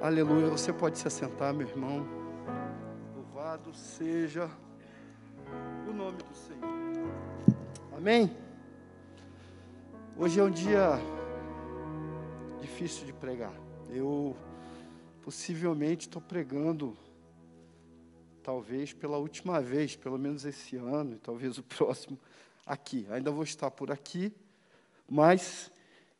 Aleluia. Você pode se assentar, meu irmão. Louvado seja o nome do Senhor. Amém? Hoje é um dia difícil de pregar. Eu possivelmente estou pregando, talvez pela última vez, pelo menos esse ano, e talvez o próximo, aqui. Ainda vou estar por aqui, mas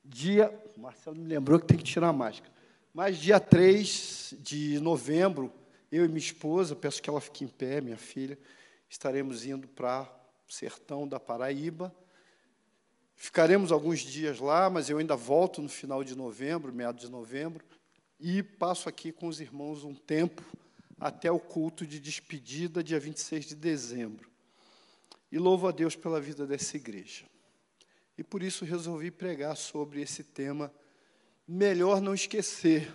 dia. O Marcelo me lembrou que tem que tirar a máscara. Mas dia 3 de novembro, eu e minha esposa, peço que ela fique em pé, minha filha, estaremos indo para o sertão da Paraíba. Ficaremos alguns dias lá, mas eu ainda volto no final de novembro, meados de novembro, e passo aqui com os irmãos um tempo até o culto de despedida, dia 26 de dezembro. E louvo a Deus pela vida dessa igreja. E por isso resolvi pregar sobre esse tema. Melhor não esquecer.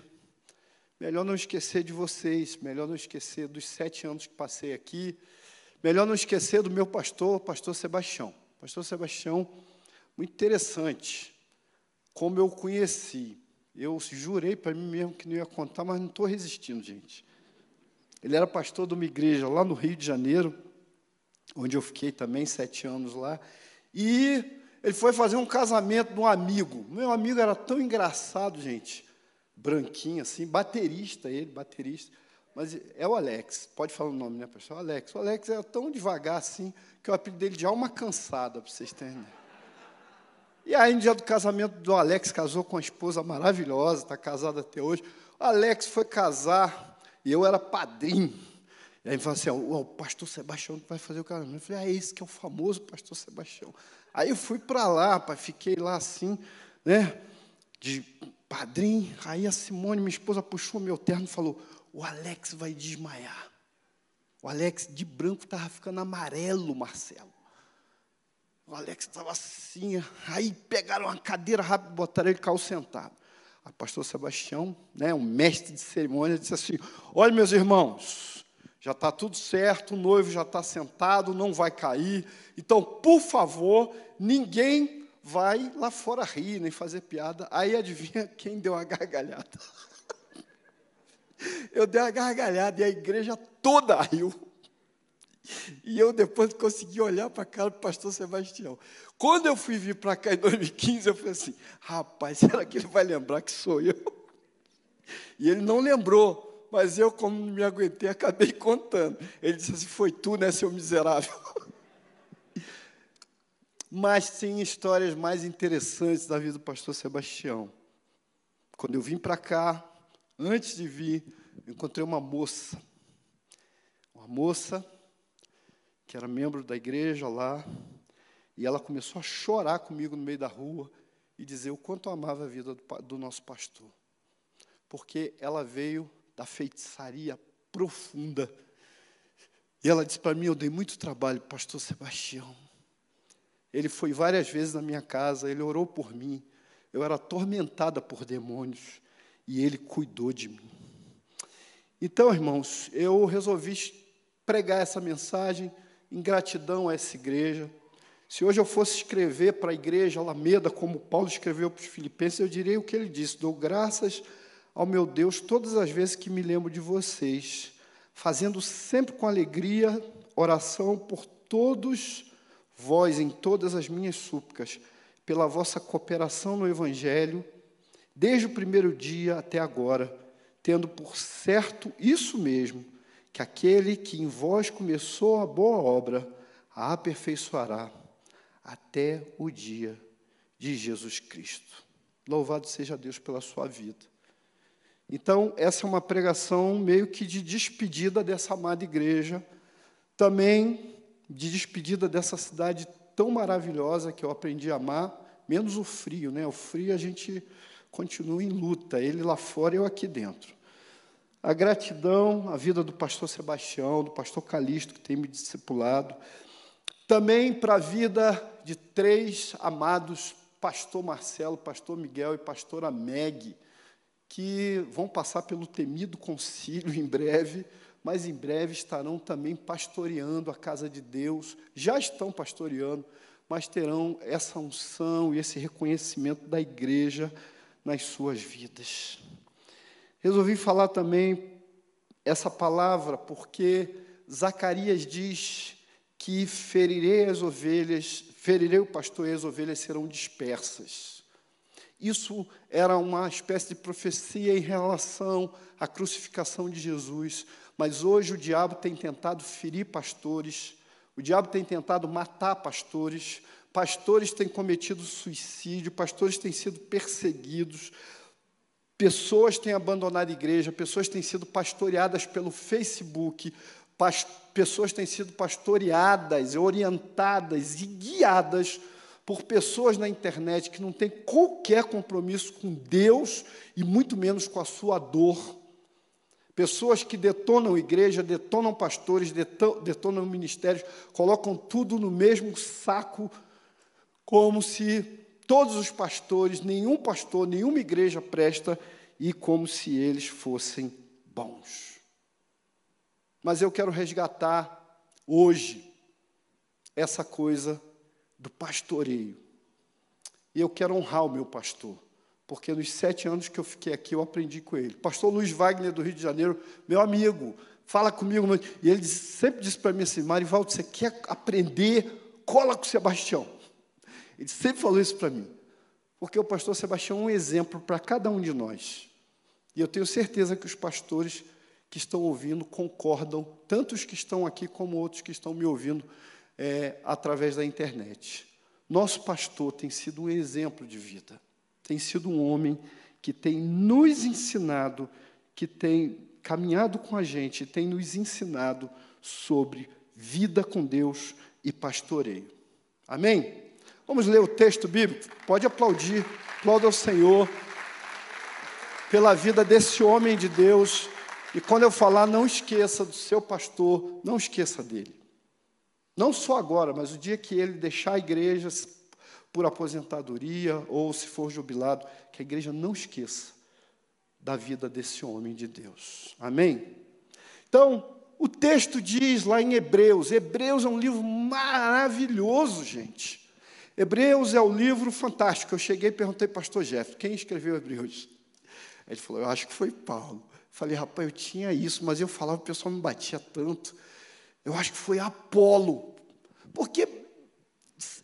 Melhor não esquecer de vocês. Melhor não esquecer dos sete anos que passei aqui. Melhor não esquecer do meu pastor, pastor Sebastião. Pastor Sebastião, muito interessante. Como eu conheci. Eu jurei para mim mesmo que não ia contar, mas não estou resistindo, gente. Ele era pastor de uma igreja lá no Rio de Janeiro, onde eu fiquei também sete anos lá. E ele foi fazer um casamento de um amigo. Meu amigo era tão engraçado, gente. Branquinho, assim, baterista ele, baterista. Mas é o Alex, pode falar o nome, né, pessoal? Alex. O Alex era tão devagar assim que o apelido dele de alma cansada, para vocês terem. E aí, no dia do casamento do Alex, casou com uma esposa maravilhosa, está casado até hoje. O Alex foi casar e eu era padrinho. E aí ele falou assim: o pastor Sebastião vai fazer o casamento. Eu falei: ah, esse que é o famoso pastor Sebastião. Aí eu fui para lá, fiquei lá assim, né, de padrinho. Aí a Simone, minha esposa, puxou meu terno e falou: O Alex vai desmaiar. O Alex de branco estava ficando amarelo, Marcelo. O Alex estava assim. Aí pegaram uma cadeira rápido, botaram ele caiu sentado. A pastor Sebastião, né, um mestre de cerimônia, disse assim: Olha, meus irmãos, já está tudo certo, o noivo já está sentado, não vai cair. Então, por favor, ninguém vai lá fora rir, nem fazer piada. Aí adivinha quem deu uma gargalhada? Eu dei uma gargalhada e a igreja toda riu. E eu depois consegui olhar para a cara do pastor Sebastião. Quando eu fui vir para cá em 2015, eu falei assim: rapaz, será que ele vai lembrar que sou eu? E ele não lembrou, mas eu, como não me aguentei, acabei contando. Ele disse assim: foi tu, né, seu miserável? Mas tem histórias mais interessantes da vida do pastor Sebastião. Quando eu vim para cá, antes de vir, encontrei uma moça. Uma moça que era membro da igreja lá, e ela começou a chorar comigo no meio da rua e dizer o quanto amava a vida do, do nosso pastor. Porque ela veio da feitiçaria profunda. E ela disse para mim: Eu dei muito trabalho, pastor Sebastião. Ele foi várias vezes na minha casa, ele orou por mim. Eu era atormentada por demônios e ele cuidou de mim. Então, irmãos, eu resolvi pregar essa mensagem em gratidão a essa igreja. Se hoje eu fosse escrever para a igreja Alameda, como Paulo escreveu para os Filipenses, eu diria o que ele disse: dou graças ao meu Deus todas as vezes que me lembro de vocês, fazendo sempre com alegria oração por todos vós em todas as minhas súplicas, pela vossa cooperação no Evangelho, desde o primeiro dia até agora, tendo por certo isso mesmo, que aquele que em vós começou a boa obra, a aperfeiçoará até o dia de Jesus Cristo. Louvado seja Deus pela sua vida. Então, essa é uma pregação meio que de despedida dessa amada igreja. Também de despedida dessa cidade tão maravilhosa que eu aprendi a amar, menos o frio, né? O frio a gente continua em luta, ele lá fora e eu aqui dentro. A gratidão, a vida do pastor Sebastião, do pastor Calixto, que tem me discipulado. Também para a vida de três amados, pastor Marcelo, pastor Miguel e pastora Meg, que vão passar pelo temido concílio em breve mas em breve estarão também pastoreando a casa de Deus, já estão pastoreando, mas terão essa unção e esse reconhecimento da igreja nas suas vidas. Resolvi falar também essa palavra porque Zacarias diz que ferirei as ovelhas, ferirei o pastor e as ovelhas serão dispersas. Isso era uma espécie de profecia em relação à crucificação de Jesus, mas hoje o diabo tem tentado ferir pastores, o diabo tem tentado matar pastores, pastores têm cometido suicídio, pastores têm sido perseguidos, pessoas têm abandonado a igreja, pessoas têm sido pastoreadas pelo Facebook, pessoas têm sido pastoreadas, orientadas e guiadas por pessoas na internet que não têm qualquer compromisso com Deus e muito menos com a sua dor. Pessoas que detonam igreja, detonam pastores, detonam ministérios, colocam tudo no mesmo saco, como se todos os pastores, nenhum pastor, nenhuma igreja presta, e como se eles fossem bons. Mas eu quero resgatar hoje essa coisa do pastoreio. E eu quero honrar o meu pastor porque nos sete anos que eu fiquei aqui eu aprendi com ele. Pastor Luiz Wagner, do Rio de Janeiro, meu amigo, fala comigo. E ele sempre disse para mim assim: Marivaldo, você quer aprender? Cola com o Sebastião. Ele sempre falou isso para mim. Porque o pastor Sebastião é um exemplo para cada um de nós. E eu tenho certeza que os pastores que estão ouvindo concordam, tanto os que estão aqui como outros que estão me ouvindo é, através da internet. Nosso pastor tem sido um exemplo de vida tem sido um homem que tem nos ensinado, que tem caminhado com a gente, tem nos ensinado sobre vida com Deus e pastoreio. Amém? Vamos ler o texto bíblico? Pode aplaudir, aplauda ao Senhor pela vida desse homem de Deus. E quando eu falar, não esqueça do seu pastor, não esqueça dele. Não só agora, mas o dia que ele deixar a igreja, por aposentadoria ou se for jubilado, que a igreja não esqueça da vida desse homem de Deus. Amém? Então, o texto diz lá em Hebreus, Hebreus é um livro maravilhoso, gente. Hebreus é um livro fantástico. Eu cheguei e perguntei para o pastor Jeff, quem escreveu Hebreus? Ele falou, eu acho que foi Paulo. Falei, rapaz, eu tinha isso, mas eu falava, o pessoal me batia tanto. Eu acho que foi Apolo. Porque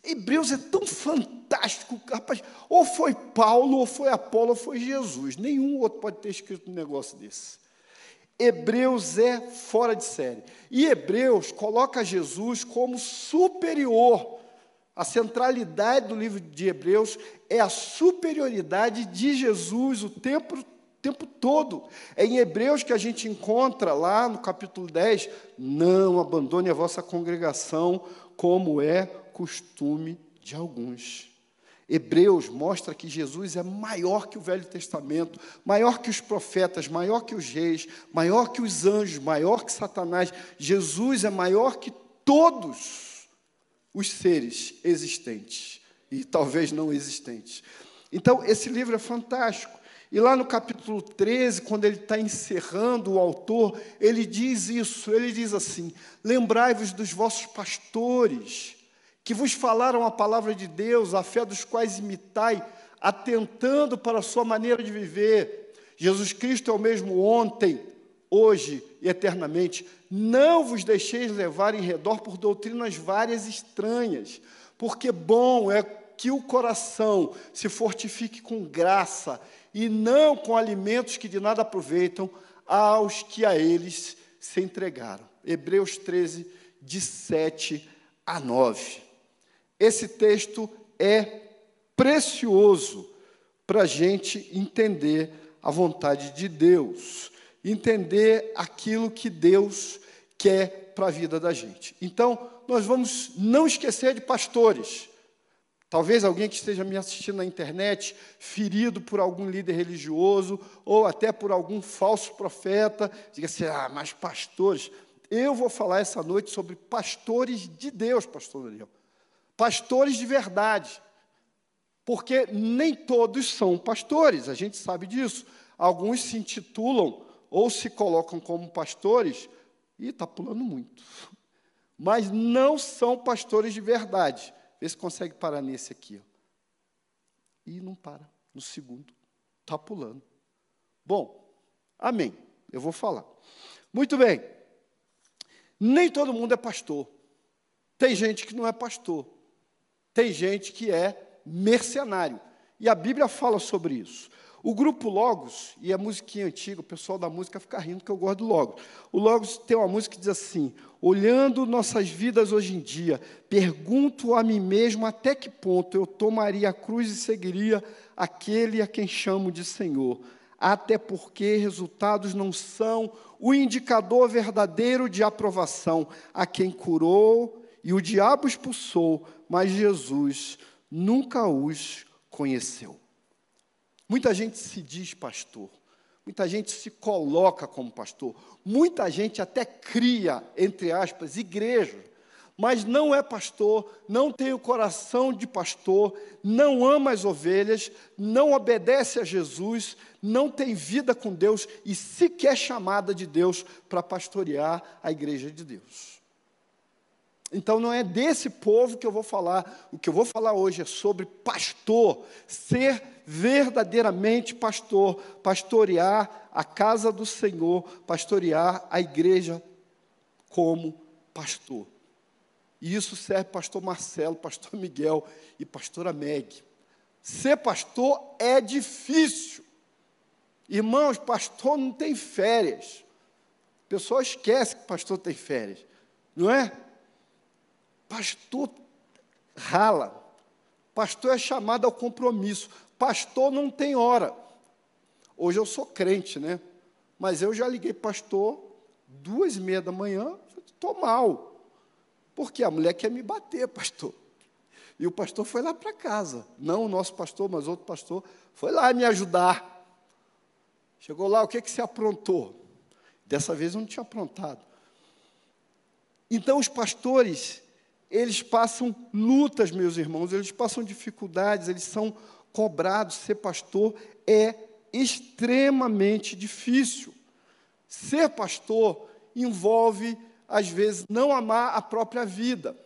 Hebreus é tão fantástico, rapaz. Ou foi Paulo, ou foi Apolo, ou foi Jesus. Nenhum outro pode ter escrito um negócio desse. Hebreus é fora de série. E Hebreus coloca Jesus como superior. A centralidade do livro de Hebreus é a superioridade de Jesus o tempo, tempo todo. É em Hebreus que a gente encontra lá no capítulo 10: não abandone a vossa congregação, como é costume de alguns. Hebreus mostra que Jesus é maior que o Velho Testamento, maior que os profetas, maior que os reis, maior que os anjos, maior que Satanás. Jesus é maior que todos os seres existentes e talvez não existentes. Então, esse livro é fantástico. E lá no capítulo 13, quando ele está encerrando o autor, ele diz isso: ele diz assim: Lembrai-vos dos vossos pastores que vos falaram a palavra de Deus, a fé dos quais imitai, atentando para a sua maneira de viver. Jesus Cristo é o mesmo ontem, hoje e eternamente. Não vos deixeis levar em redor por doutrinas várias estranhas, porque bom é que o coração se fortifique com graça e não com alimentos que de nada aproveitam aos que a eles se entregaram. Hebreus 13, de 7 a 9. Esse texto é precioso para a gente entender a vontade de Deus, entender aquilo que Deus quer para a vida da gente. Então, nós vamos não esquecer de pastores. Talvez alguém que esteja me assistindo na internet, ferido por algum líder religioso, ou até por algum falso profeta, diga assim: ah, mas pastores. Eu vou falar essa noite sobre pastores de Deus, pastor Daniel pastores de verdade. Porque nem todos são pastores, a gente sabe disso. Alguns se intitulam ou se colocam como pastores, e está pulando muito. Mas não são pastores de verdade. Vê se consegue parar nesse aqui. Ó. E não para. No segundo. Está pulando. Bom, Amém. Eu vou falar. Muito bem. Nem todo mundo é pastor. Tem gente que não é pastor. Tem gente que é mercenário. E a Bíblia fala sobre isso. O grupo Logos, e a musiquinha antiga, o pessoal da música fica rindo que eu gosto do Logos. O Logos tem uma música que diz assim: Olhando nossas vidas hoje em dia, pergunto a mim mesmo até que ponto eu tomaria a cruz e seguiria aquele a quem chamo de Senhor. Até porque resultados não são o indicador verdadeiro de aprovação. A quem curou e o diabo expulsou, mas Jesus nunca os conheceu. Muita gente se diz pastor, muita gente se coloca como pastor, muita gente até cria, entre aspas, igreja, mas não é pastor, não tem o coração de pastor, não ama as ovelhas, não obedece a Jesus, não tem vida com Deus e sequer chamada de Deus para pastorear a igreja de Deus. Então não é desse povo que eu vou falar. O que eu vou falar hoje é sobre pastor, ser verdadeiramente pastor, pastorear a casa do Senhor, pastorear a igreja como pastor. E isso serve pastor Marcelo, pastor Miguel e pastora Meg. Ser pastor é difícil. Irmãos, pastor não tem férias. O pessoal esquece que pastor tem férias, não é? Pastor rala. Pastor é chamado ao compromisso. Pastor não tem hora. Hoje eu sou crente, né? Mas eu já liguei pastor duas e meia da manhã, estou mal. Porque a mulher quer me bater, pastor. E o pastor foi lá para casa. Não o nosso pastor, mas outro pastor. Foi lá me ajudar. Chegou lá, o que, que você aprontou? Dessa vez eu não tinha aprontado. Então os pastores, eles passam lutas, meus irmãos, eles passam dificuldades, eles são cobrados. Ser pastor é extremamente difícil. Ser pastor envolve, às vezes, não amar a própria vida.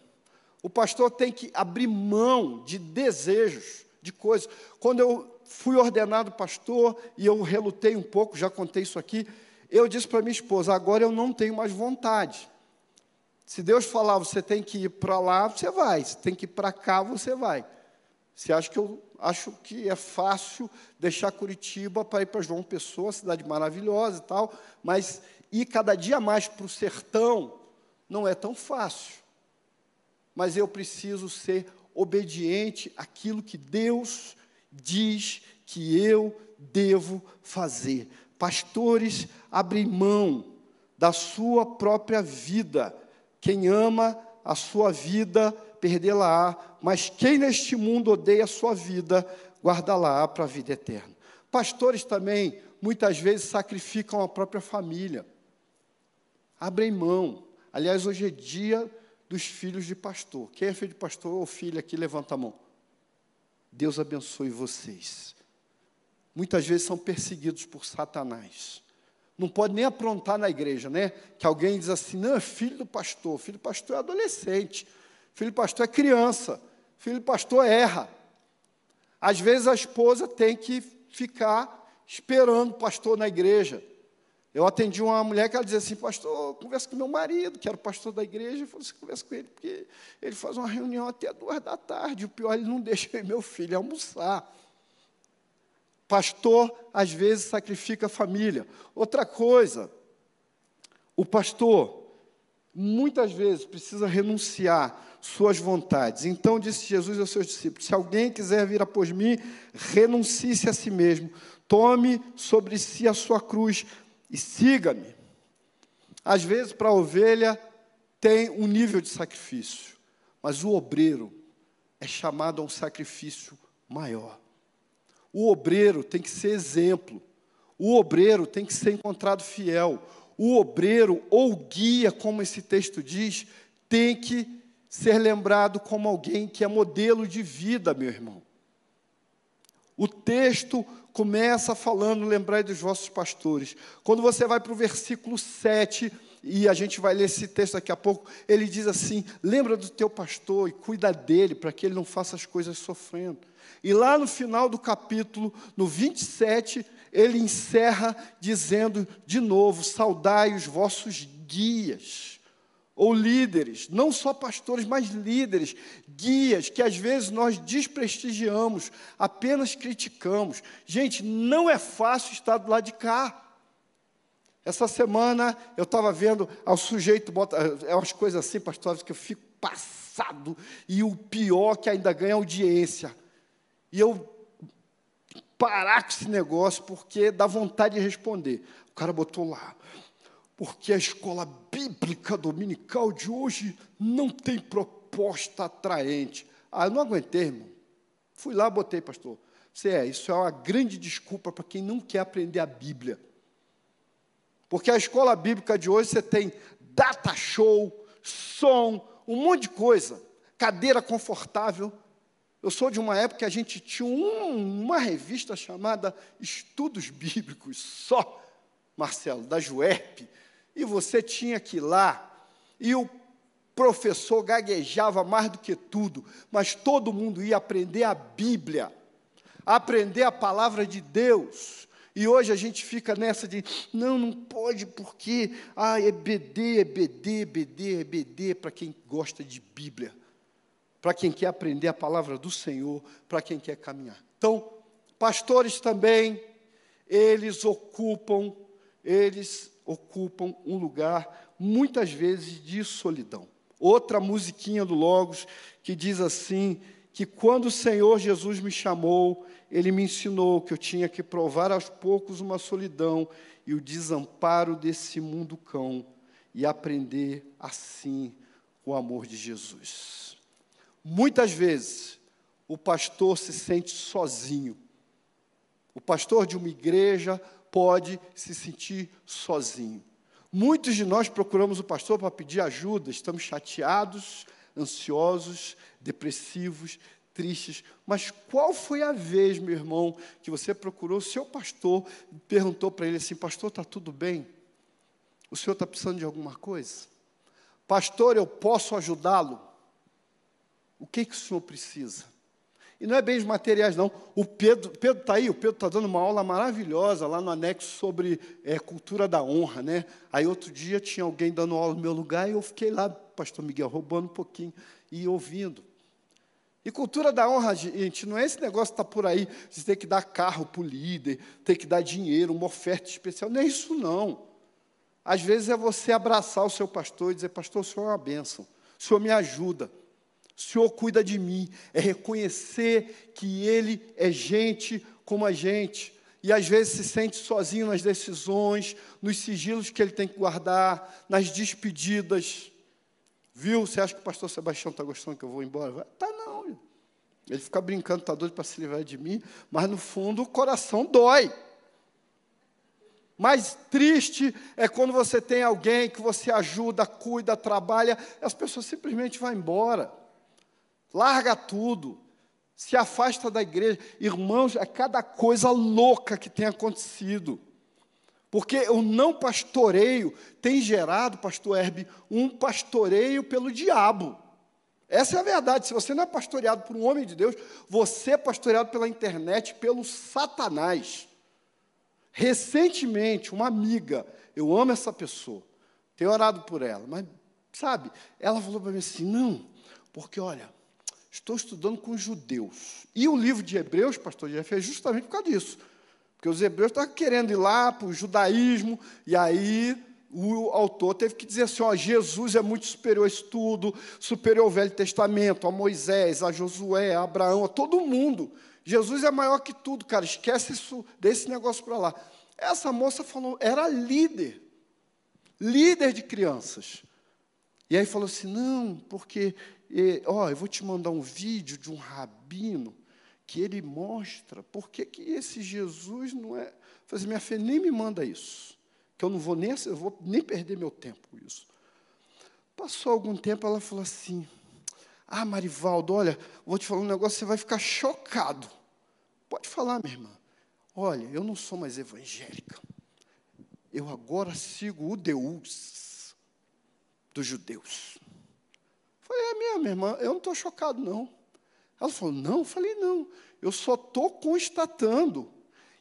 O pastor tem que abrir mão de desejos, de coisas. Quando eu fui ordenado pastor e eu relutei um pouco, já contei isso aqui, eu disse para minha esposa: agora eu não tenho mais vontade. Se Deus falar, você tem que ir para lá, você vai. Se tem que ir para cá, você vai. Você acha que eu acho que é fácil deixar Curitiba para ir para João Pessoa, cidade maravilhosa e tal, mas ir cada dia mais para o sertão não é tão fácil. Mas eu preciso ser obediente àquilo que Deus diz que eu devo fazer. Pastores abrem mão da sua própria vida quem ama a sua vida, perdê-la-á, mas quem neste mundo odeia a sua vida, guarda-la-á para a vida eterna. Pastores também, muitas vezes, sacrificam a própria família. Abrem mão. Aliás, hoje é dia dos filhos de pastor. Quem é filho de pastor ou filha aqui, levanta a mão. Deus abençoe vocês. Muitas vezes são perseguidos por Satanás. Não pode nem aprontar na igreja, né? Que alguém diz assim, não, é filho do pastor. Filho do pastor é adolescente. Filho do pastor é criança. Filho do pastor erra. Às vezes a esposa tem que ficar esperando o pastor na igreja. Eu atendi uma mulher que ela dizia assim, pastor, conversa com meu marido, que era o pastor da igreja, e falou assim, conversa com ele, porque ele faz uma reunião até duas da tarde, o pior, ele não deixa meu filho almoçar. Pastor, às vezes, sacrifica a família. Outra coisa, o pastor, muitas vezes, precisa renunciar suas vontades. Então, disse Jesus aos seus discípulos: Se alguém quiser vir após mim, renuncie-se a si mesmo, tome sobre si a sua cruz e siga-me. Às vezes, para a ovelha, tem um nível de sacrifício, mas o obreiro é chamado a um sacrifício maior. O obreiro tem que ser exemplo. O obreiro tem que ser encontrado fiel. O obreiro, ou guia, como esse texto diz, tem que ser lembrado como alguém que é modelo de vida, meu irmão. O texto começa falando, lembrai dos vossos pastores. Quando você vai para o versículo 7, e a gente vai ler esse texto daqui a pouco, ele diz assim: lembra do teu pastor e cuida dele, para que ele não faça as coisas sofrendo. E lá no final do capítulo, no 27, ele encerra dizendo de novo: saudai os vossos guias ou líderes, não só pastores, mas líderes, guias, que às vezes nós desprestigiamos, apenas criticamos. Gente, não é fácil estar do lado de cá. Essa semana eu estava vendo ao sujeito, bota, é umas coisas assim, pastores, que eu fico passado, e o pior que ainda ganha audiência. E eu parar com esse negócio, porque dá vontade de responder. O cara botou lá, porque a escola bíblica dominical de hoje não tem proposta atraente. Ah, eu não aguentei, irmão. Fui lá, botei, pastor. Você é, isso é uma grande desculpa para quem não quer aprender a Bíblia. Porque a escola bíblica de hoje você tem data show, som, um monte de coisa, cadeira confortável. Eu sou de uma época que a gente tinha um, uma revista chamada Estudos Bíblicos, só, Marcelo, da Juerp, e você tinha que ir lá, e o professor gaguejava mais do que tudo, mas todo mundo ia aprender a Bíblia, aprender a palavra de Deus. E hoje a gente fica nessa de, não, não pode, porque ah, é BD, é BD, é BD, é BD, para quem gosta de Bíblia, para quem quer aprender a palavra do Senhor, para quem quer caminhar. Então, pastores também, eles ocupam, eles ocupam um lugar, muitas vezes, de solidão. Outra musiquinha do Logos que diz assim: que quando o Senhor Jesus me chamou, ele me ensinou que eu tinha que provar aos poucos uma solidão e o desamparo desse mundo cão e aprender assim o amor de Jesus. Muitas vezes o pastor se sente sozinho. O pastor de uma igreja, pode se sentir sozinho. Muitos de nós procuramos o pastor para pedir ajuda, estamos chateados, ansiosos, depressivos, tristes. Mas qual foi a vez, meu irmão, que você procurou o seu pastor e perguntou para ele assim: Pastor, está tudo bem? O senhor está precisando de alguma coisa? Pastor, eu posso ajudá-lo? O que, que o senhor precisa? E não é bens materiais, não. O Pedro está aí, o Pedro está dando uma aula maravilhosa lá no anexo sobre é, cultura da honra. Né? Aí outro dia tinha alguém dando aula no meu lugar e eu fiquei lá, pastor Miguel, roubando um pouquinho e ouvindo. E cultura da honra, gente, não é esse negócio que está por aí, de ter que dar carro para o líder, ter que dar dinheiro, uma oferta especial. Não é isso, não. Às vezes é você abraçar o seu pastor e dizer, pastor, o senhor é uma bênção, o senhor me ajuda. O Senhor cuida de mim. É reconhecer que Ele é gente como a gente. E às vezes se sente sozinho nas decisões, nos sigilos que ele tem que guardar, nas despedidas. Viu? Você acha que o pastor Sebastião está gostando que eu vou embora? Tá não. Ele fica brincando, está doido para se livrar de mim, mas no fundo o coração dói. Mais triste é quando você tem alguém que você ajuda, cuida, trabalha, e as pessoas simplesmente vão embora larga tudo, se afasta da igreja. Irmãos, é cada coisa louca que tem acontecido. Porque o não pastoreio tem gerado, pastor Herbe, um pastoreio pelo diabo. Essa é a verdade. Se você não é pastoreado por um homem de Deus, você é pastoreado pela internet, pelo Satanás. Recentemente, uma amiga, eu amo essa pessoa, tenho orado por ela, mas, sabe, ela falou para mim assim: não, porque olha, Estou estudando com judeus. E o livro de Hebreus, pastor Jeff, é justamente por causa disso. Porque os hebreus estavam querendo ir lá para o judaísmo, e aí o autor teve que dizer assim: ó, Jesus é muito superior a isso tudo, superior ao Velho Testamento, a Moisés, a Josué, a Abraão, a todo mundo. Jesus é maior que tudo, cara, esquece isso, desse negócio para lá. Essa moça falou, era líder, líder de crianças. E aí falou assim: não, porque e, ó, eu vou te mandar um vídeo de um rabino que ele mostra por que, que esse Jesus não é. Falei assim, minha fé nem me manda isso, que eu não vou nem, eu vou nem perder meu tempo com isso. Passou algum tempo, ela falou assim: Ah, Marivaldo, olha, vou te falar um negócio, você vai ficar chocado. Pode falar, minha irmã. Olha, eu não sou mais evangélica. Eu agora sigo o Deus dos judeus. Falei, é mesmo, minha irmã, eu não estou chocado, não. Ela falou, não, eu falei, não, eu só estou constatando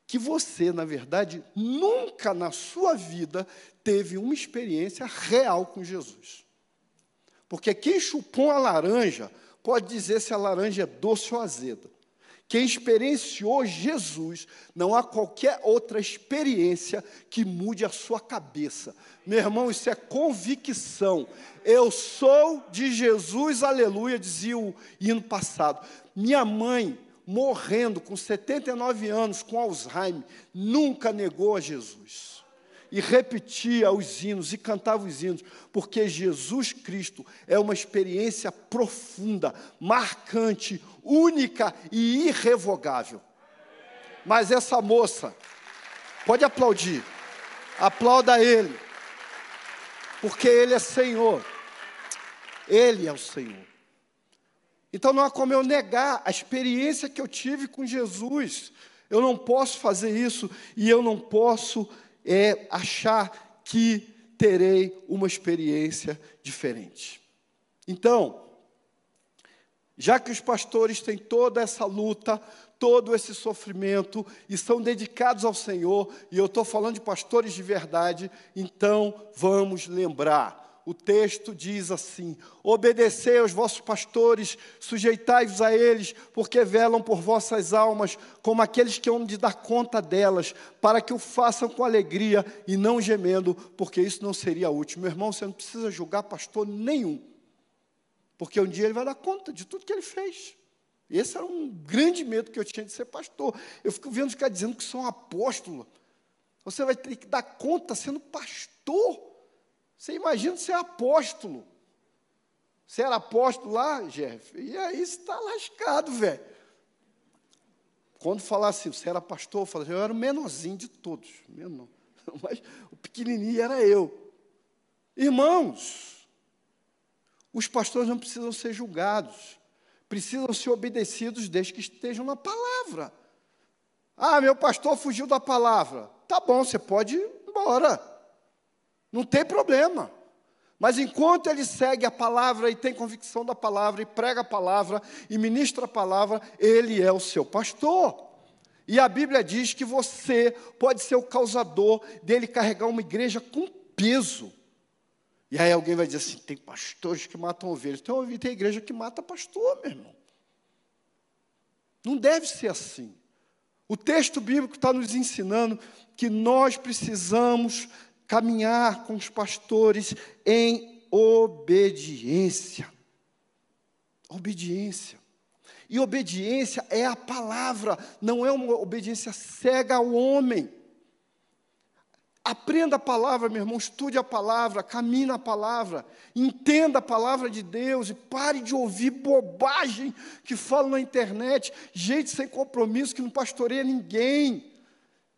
que você, na verdade, nunca na sua vida teve uma experiência real com Jesus. Porque quem chupou a laranja pode dizer se a laranja é doce ou azeda. Quem experienciou Jesus, não há qualquer outra experiência que mude a sua cabeça. Meu irmão, isso é convicção. Eu sou de Jesus, aleluia, dizia o hino passado. Minha mãe, morrendo com 79 anos, com Alzheimer, nunca negou a Jesus. E repetia os hinos e cantava os hinos, porque Jesus Cristo é uma experiência profunda, marcante, única e irrevogável. Mas essa moça, pode aplaudir, aplauda Ele, porque Ele é Senhor, Ele é o Senhor. Então não há como eu negar a experiência que eu tive com Jesus. Eu não posso fazer isso e eu não posso é, achar que terei uma experiência diferente. Então, já que os pastores têm toda essa luta, todo esse sofrimento e são dedicados ao Senhor, e eu estou falando de pastores de verdade, então vamos lembrar o texto diz assim: Obedecei aos vossos pastores, sujeitai-vos a eles, porque velam por vossas almas, como aqueles que hão de dar conta delas, para que o façam com alegria e não gemendo, porque isso não seria útil. Meu irmão, você não precisa julgar pastor nenhum, porque um dia ele vai dar conta de tudo que ele fez. Esse era um grande medo que eu tinha de ser pastor. Eu fico vendo ficar dizendo que sou um apóstolo. Você vai ter que dar conta sendo pastor. Você imagina ser apóstolo. Você era apóstolo lá, Jeff? E aí você está lascado, velho. Quando falasse, assim, você era pastor, eu eu era o menorzinho de todos. Menor. Mas o pequenininho era eu. Irmãos, os pastores não precisam ser julgados. Precisam ser obedecidos desde que estejam na palavra. Ah, meu pastor fugiu da palavra. Tá bom, você pode ir embora. Não tem problema. Mas enquanto ele segue a palavra e tem convicção da palavra, e prega a palavra, e ministra a palavra, ele é o seu pastor. E a Bíblia diz que você pode ser o causador dele carregar uma igreja com peso. E aí alguém vai dizer assim: tem pastores que matam ovelhas. Tem, tem igreja que mata pastor, meu irmão. Não deve ser assim. O texto bíblico está nos ensinando que nós precisamos caminhar com os pastores em obediência. Obediência. E obediência é a palavra, não é uma obediência cega ao homem. Aprenda a palavra, meu irmão, estude a palavra, caminhe na palavra, entenda a palavra de Deus e pare de ouvir bobagem que falam na internet, gente sem compromisso que não pastoreia ninguém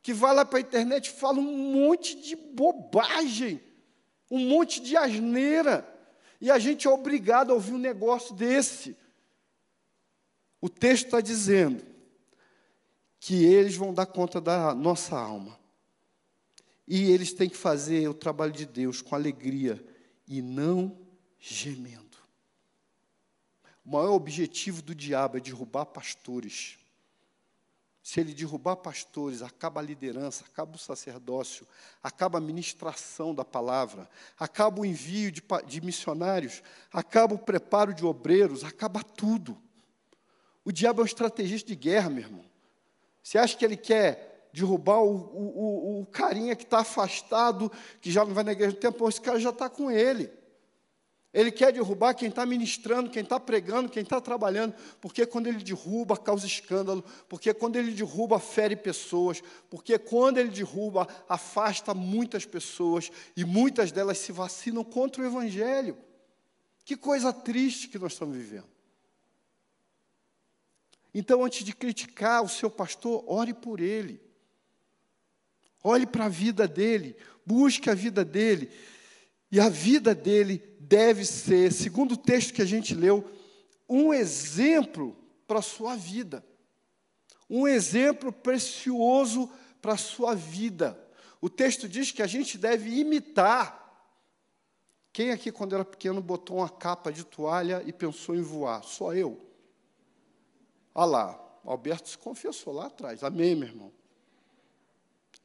que vai lá para a internet e fala um monte de bobagem, um monte de asneira, e a gente é obrigado a ouvir um negócio desse. O texto está dizendo que eles vão dar conta da nossa alma. E eles têm que fazer o trabalho de Deus com alegria e não gemendo. O maior objetivo do diabo é derrubar pastores. Se ele derrubar pastores, acaba a liderança, acaba o sacerdócio, acaba a ministração da palavra, acaba o envio de, de missionários, acaba o preparo de obreiros, acaba tudo. O diabo é um estrategista de guerra, meu irmão. Você acha que ele quer derrubar o, o, o, o carinha que está afastado, que já não vai na igreja no tempo? Esse cara já está com ele. Ele quer derrubar quem está ministrando, quem está pregando, quem está trabalhando, porque quando ele derruba, causa escândalo, porque quando ele derruba, fere pessoas, porque quando ele derruba, afasta muitas pessoas e muitas delas se vacinam contra o Evangelho. Que coisa triste que nós estamos vivendo. Então, antes de criticar o seu pastor, ore por ele. Olhe para a vida dele, busque a vida dele. E a vida dele deve ser, segundo o texto que a gente leu, um exemplo para a sua vida. Um exemplo precioso para a sua vida. O texto diz que a gente deve imitar. Quem aqui, quando era pequeno, botou uma capa de toalha e pensou em voar? Só eu. Olha lá, Alberto se confessou lá atrás. Amém, meu irmão.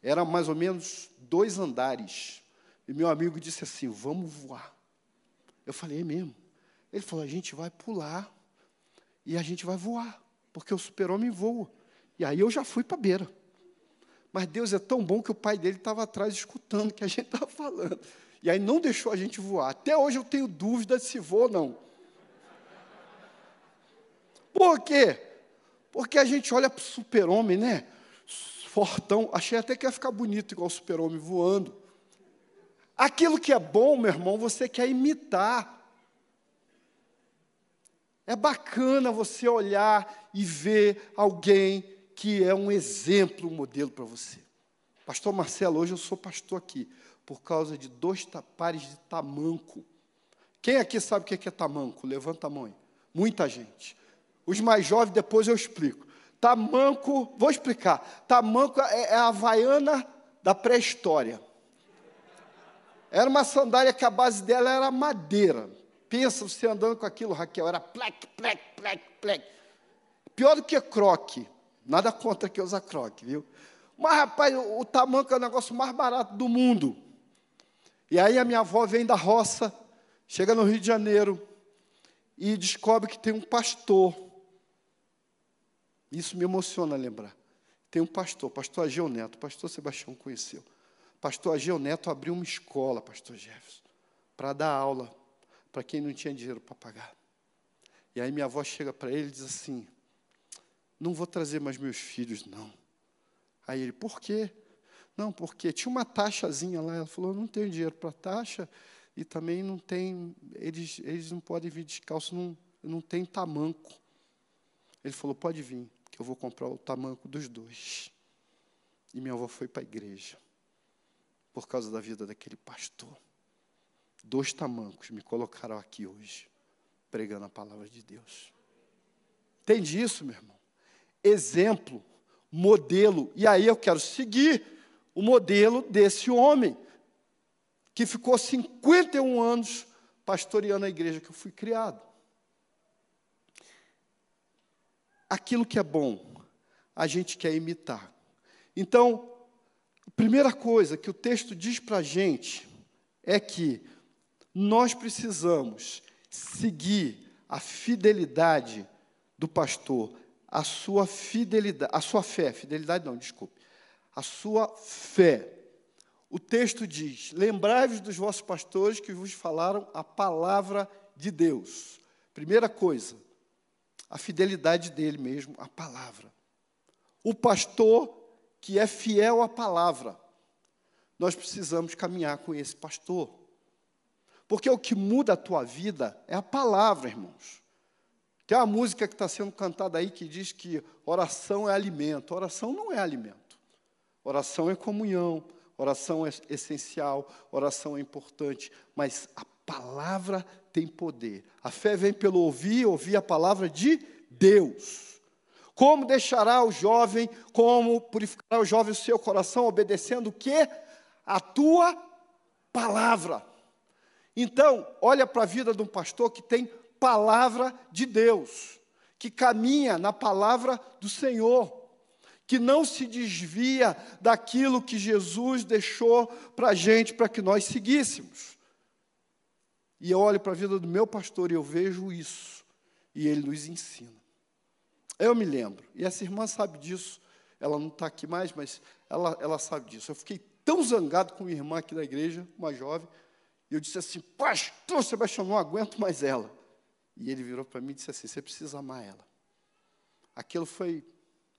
Era mais ou menos dois andares. E meu amigo disse assim: Vamos voar. Eu falei: É mesmo? Ele falou: A gente vai pular e a gente vai voar, porque o super-homem voa. E aí eu já fui para a beira. Mas Deus é tão bom que o pai dele estava atrás escutando o que a gente estava falando. E aí não deixou a gente voar. Até hoje eu tenho dúvida se vou ou não. Por quê? Porque a gente olha para o super-homem, né? Fortão. Achei até que ia ficar bonito igual o super-homem voando. Aquilo que é bom, meu irmão, você quer imitar. É bacana você olhar e ver alguém que é um exemplo, um modelo para você. Pastor Marcelo, hoje eu sou pastor aqui, por causa de dois pares de tamanco. Quem aqui sabe o que é tamanco? Levanta a mão. Muita gente. Os mais jovens, depois eu explico. Tamanco, vou explicar. Tamanco é, é a havaiana da pré-história. Era uma sandália que a base dela era madeira. Pensa você andando com aquilo, Raquel, era plec, plec, plec, plec. Pior do que croque. Nada contra que usa croque, viu? Mas, rapaz, o, o tamanco é o negócio mais barato do mundo. E aí a minha avó vem da roça, chega no Rio de Janeiro e descobre que tem um pastor isso me emociona lembrar. Tem um pastor, pastor Ageu Neto, pastor Sebastião conheceu. Pastor Ageu Neto abriu uma escola, pastor Jefferson, para dar aula para quem não tinha dinheiro para pagar. E aí minha avó chega para ele e diz assim: Não vou trazer mais meus filhos, não. Aí ele, por quê? Não, porque tinha uma taxazinha lá. Ela falou: Não tenho dinheiro para taxa e também não tem, eles, eles não podem vir descalço, não, não tem tamanco. Ele falou: Pode vir eu vou comprar o tamanco dos dois. E minha avó foi para a igreja, por causa da vida daquele pastor. Dois tamancos me colocaram aqui hoje, pregando a palavra de Deus. Entende isso, meu irmão? Exemplo, modelo. E aí eu quero seguir o modelo desse homem, que ficou 51 anos pastoreando a igreja que eu fui criado. aquilo que é bom, a gente quer imitar. Então, primeira coisa que o texto diz para a gente é que nós precisamos seguir a fidelidade do pastor, a sua fidelidade, a sua fé, fidelidade não, desculpe, a sua fé. O texto diz: Lembrai-vos dos vossos pastores que vos falaram a palavra de Deus. Primeira coisa, a fidelidade dele mesmo, a palavra. O pastor que é fiel à palavra. Nós precisamos caminhar com esse pastor. Porque o que muda a tua vida é a palavra, irmãos. Tem uma música que está sendo cantada aí que diz que oração é alimento. Oração não é alimento. Oração é comunhão. Oração é essencial. Oração é importante. Mas a palavra tem poder. A fé vem pelo ouvir, ouvir a palavra de Deus. Como deixará o jovem, como purificará o jovem o seu coração, obedecendo o que? A tua palavra. Então, olha para a vida de um pastor que tem palavra de Deus, que caminha na palavra do Senhor, que não se desvia daquilo que Jesus deixou para a gente, para que nós seguíssemos. E eu olho para a vida do meu pastor e eu vejo isso. E ele nos ensina. Eu me lembro, e essa irmã sabe disso, ela não está aqui mais, mas ela, ela sabe disso. Eu fiquei tão zangado com minha irmã aqui da igreja, uma jovem, e eu disse assim: Pastor Sebastião, não aguento mais ela. E ele virou para mim e disse assim: Você precisa amar ela. Aquilo foi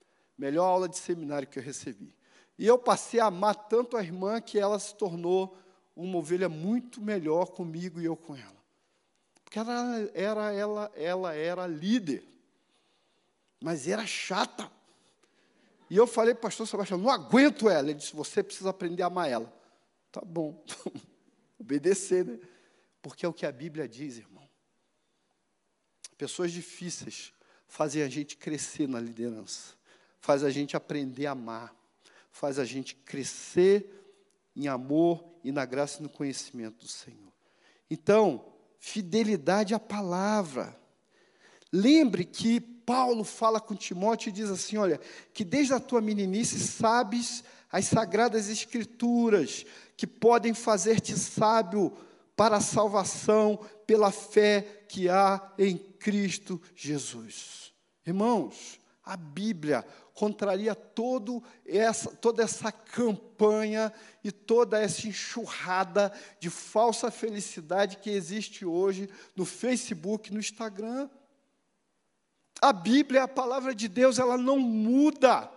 a melhor aula de seminário que eu recebi. E eu passei a amar tanto a irmã que ela se tornou uma ovelha muito melhor comigo e eu com ela. Porque ela era, ela, ela era líder, mas era chata. E eu falei, pastor Sebastião, não aguento ela. Ele disse, você precisa aprender a amar ela. Tá bom, obedecer, né? Porque é o que a Bíblia diz, irmão. Pessoas difíceis fazem a gente crescer na liderança, faz a gente aprender a amar, faz a gente crescer em amor e na graça e no conhecimento do Senhor. Então, fidelidade à palavra. Lembre que Paulo fala com Timóteo e diz assim: olha, que desde a tua meninice sabes as sagradas escrituras, que podem fazer-te sábio para a salvação pela fé que há em Cristo Jesus. Irmãos, a Bíblia contraria todo essa, toda essa campanha e toda essa enxurrada de falsa felicidade que existe hoje no Facebook, no Instagram. A Bíblia, a palavra de Deus, ela não muda.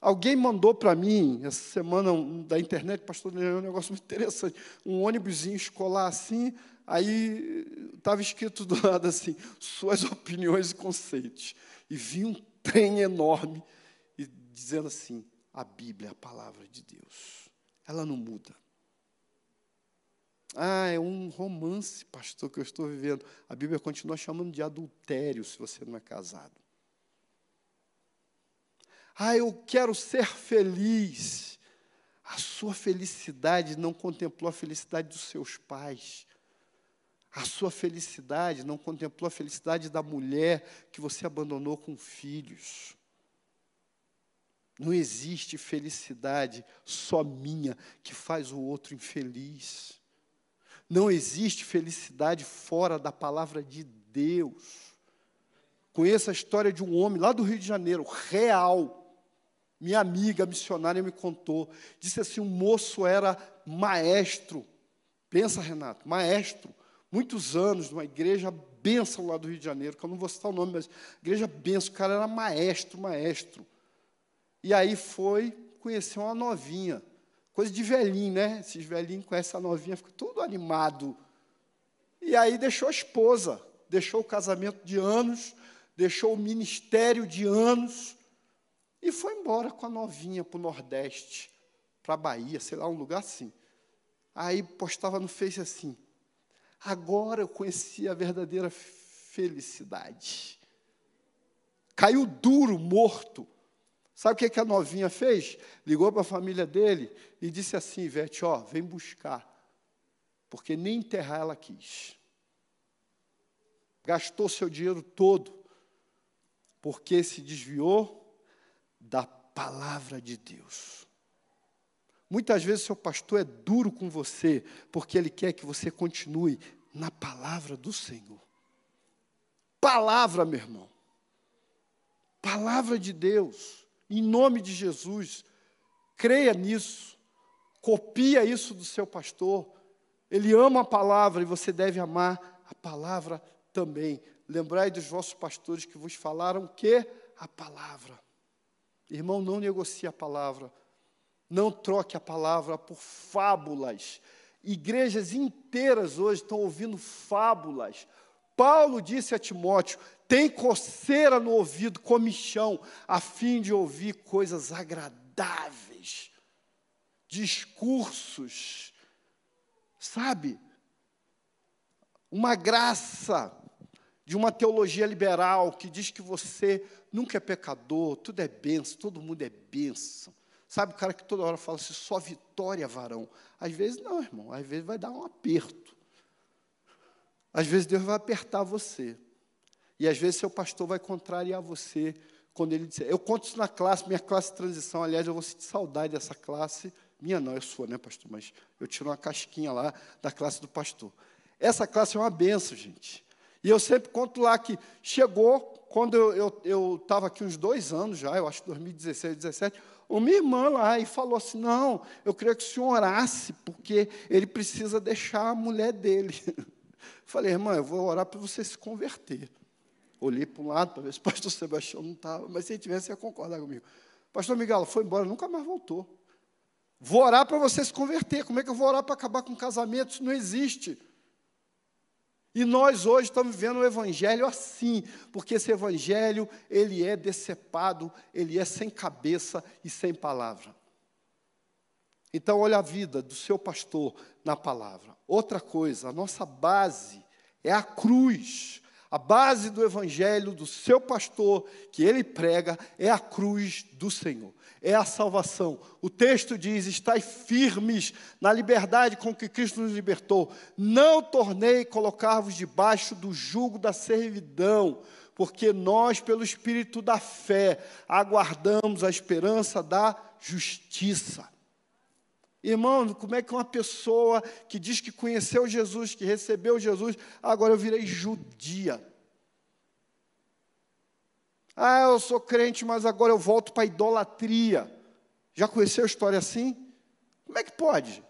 Alguém mandou para mim, essa semana, um, da internet, pastor, é um negócio muito interessante, um ônibusinho escolar assim, aí estava escrito do lado assim, suas opiniões e conceitos. E vi um trem enorme, e dizendo assim, a Bíblia é a palavra de Deus. Ela não muda. Ah, é um romance, pastor, que eu estou vivendo. A Bíblia continua chamando de adultério se você não é casado. Ah, eu quero ser feliz. A sua felicidade não contemplou a felicidade dos seus pais. A sua felicidade não contemplou a felicidade da mulher que você abandonou com filhos. Não existe felicidade só minha que faz o outro infeliz. Não existe felicidade fora da palavra de Deus. Conheço a história de um homem lá do Rio de Janeiro, real, minha amiga missionária me contou. Disse assim: um moço era maestro. Pensa, Renato, maestro. Muitos anos numa igreja bênção lá do Rio de Janeiro, que eu não vou citar o nome, mas igreja bênção. O cara era maestro, maestro. E aí foi conhecer uma novinha. Coisa de velhinho, né? Esses velhinhos conhecem a novinha, fica tudo animado. E aí deixou a esposa, deixou o casamento de anos, deixou o ministério de anos e foi embora com a novinha para o Nordeste, para a Bahia, sei lá, um lugar assim. Aí postava no Face assim: agora eu conheci a verdadeira felicidade. Caiu duro, morto. Sabe o que, que a novinha fez? Ligou para a família dele e disse assim: Ivete, ó, vem buscar. Porque nem enterrar ela quis. Gastou seu dinheiro todo, porque se desviou da palavra de Deus. Muitas vezes seu pastor é duro com você, porque ele quer que você continue na palavra do Senhor. Palavra, meu irmão. Palavra de Deus, em nome de Jesus. Creia nisso. Copia isso do seu pastor. Ele ama a palavra e você deve amar a palavra também. Lembrai dos vossos pastores que vos falaram que a palavra. Irmão, não negocie a palavra. Não troque a palavra por fábulas. Igrejas inteiras hoje estão ouvindo fábulas. Paulo disse a Timóteo: tem coceira no ouvido, comichão, a fim de ouvir coisas agradáveis, discursos, sabe? Uma graça de uma teologia liberal que diz que você nunca é pecador, tudo é benção, todo mundo é benção. Sabe o cara que toda hora fala assim, só vitória, varão. Às vezes não, irmão, às vezes vai dar um aperto. Às vezes Deus vai apertar você. E às vezes seu pastor vai contrariar você quando ele disser. Eu conto isso na classe, minha classe de transição, aliás, eu vou sentir saudade dessa classe. Minha não, é sua, né, pastor? Mas eu tiro uma casquinha lá da classe do pastor. Essa classe é uma benção, gente. E eu sempre conto lá que chegou quando eu estava aqui uns dois anos já, eu acho que 2016, 2017, uma irmã lá e falou assim: Não, eu queria que o senhor orasse, porque ele precisa deixar a mulher dele. Falei, irmã, eu vou orar para você se converter. Olhei para um lado para ver se o pastor Sebastião não estava, mas se ele tivesse, ia concordar comigo. Pastor Miguel foi embora, nunca mais voltou. Vou orar para você se converter. Como é que eu vou orar para acabar com casamento? Isso não existe. E nós hoje estamos vivendo o evangelho assim, porque esse evangelho, ele é decepado, ele é sem cabeça e sem palavra. Então, olha a vida do seu pastor na palavra. Outra coisa, a nossa base é a cruz. A base do evangelho do seu pastor, que ele prega, é a cruz do Senhor é a salvação. O texto diz: estai firmes na liberdade com que Cristo nos libertou. Não tornei colocar-vos debaixo do jugo da servidão. porque nós, pelo Espírito da fé, aguardamos a esperança da justiça. Irmão, como é que uma pessoa que diz que conheceu Jesus, que recebeu Jesus, agora eu virei judia? Ah, eu sou crente, mas agora eu volto para a idolatria. Já conheceu a história assim? Como é que pode?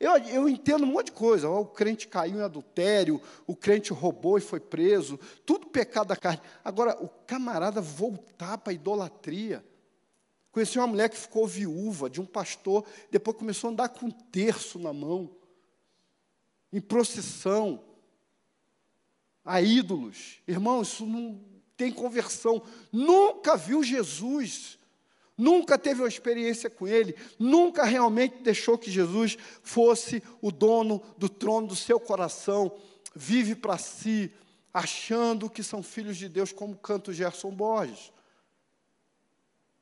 Eu, eu entendo um monte de coisa. O crente caiu em adultério, o crente roubou e foi preso, tudo pecado da carne. Agora, o camarada voltar para a idolatria. Conheci uma mulher que ficou viúva de um pastor, depois começou a andar com um terço na mão, em procissão, a ídolos. Irmão, isso não tem conversão. Nunca viu Jesus nunca teve uma experiência com Ele, nunca realmente deixou que Jesus fosse o dono do trono do seu coração, vive para si, achando que são filhos de Deus, como canta o Gerson Borges.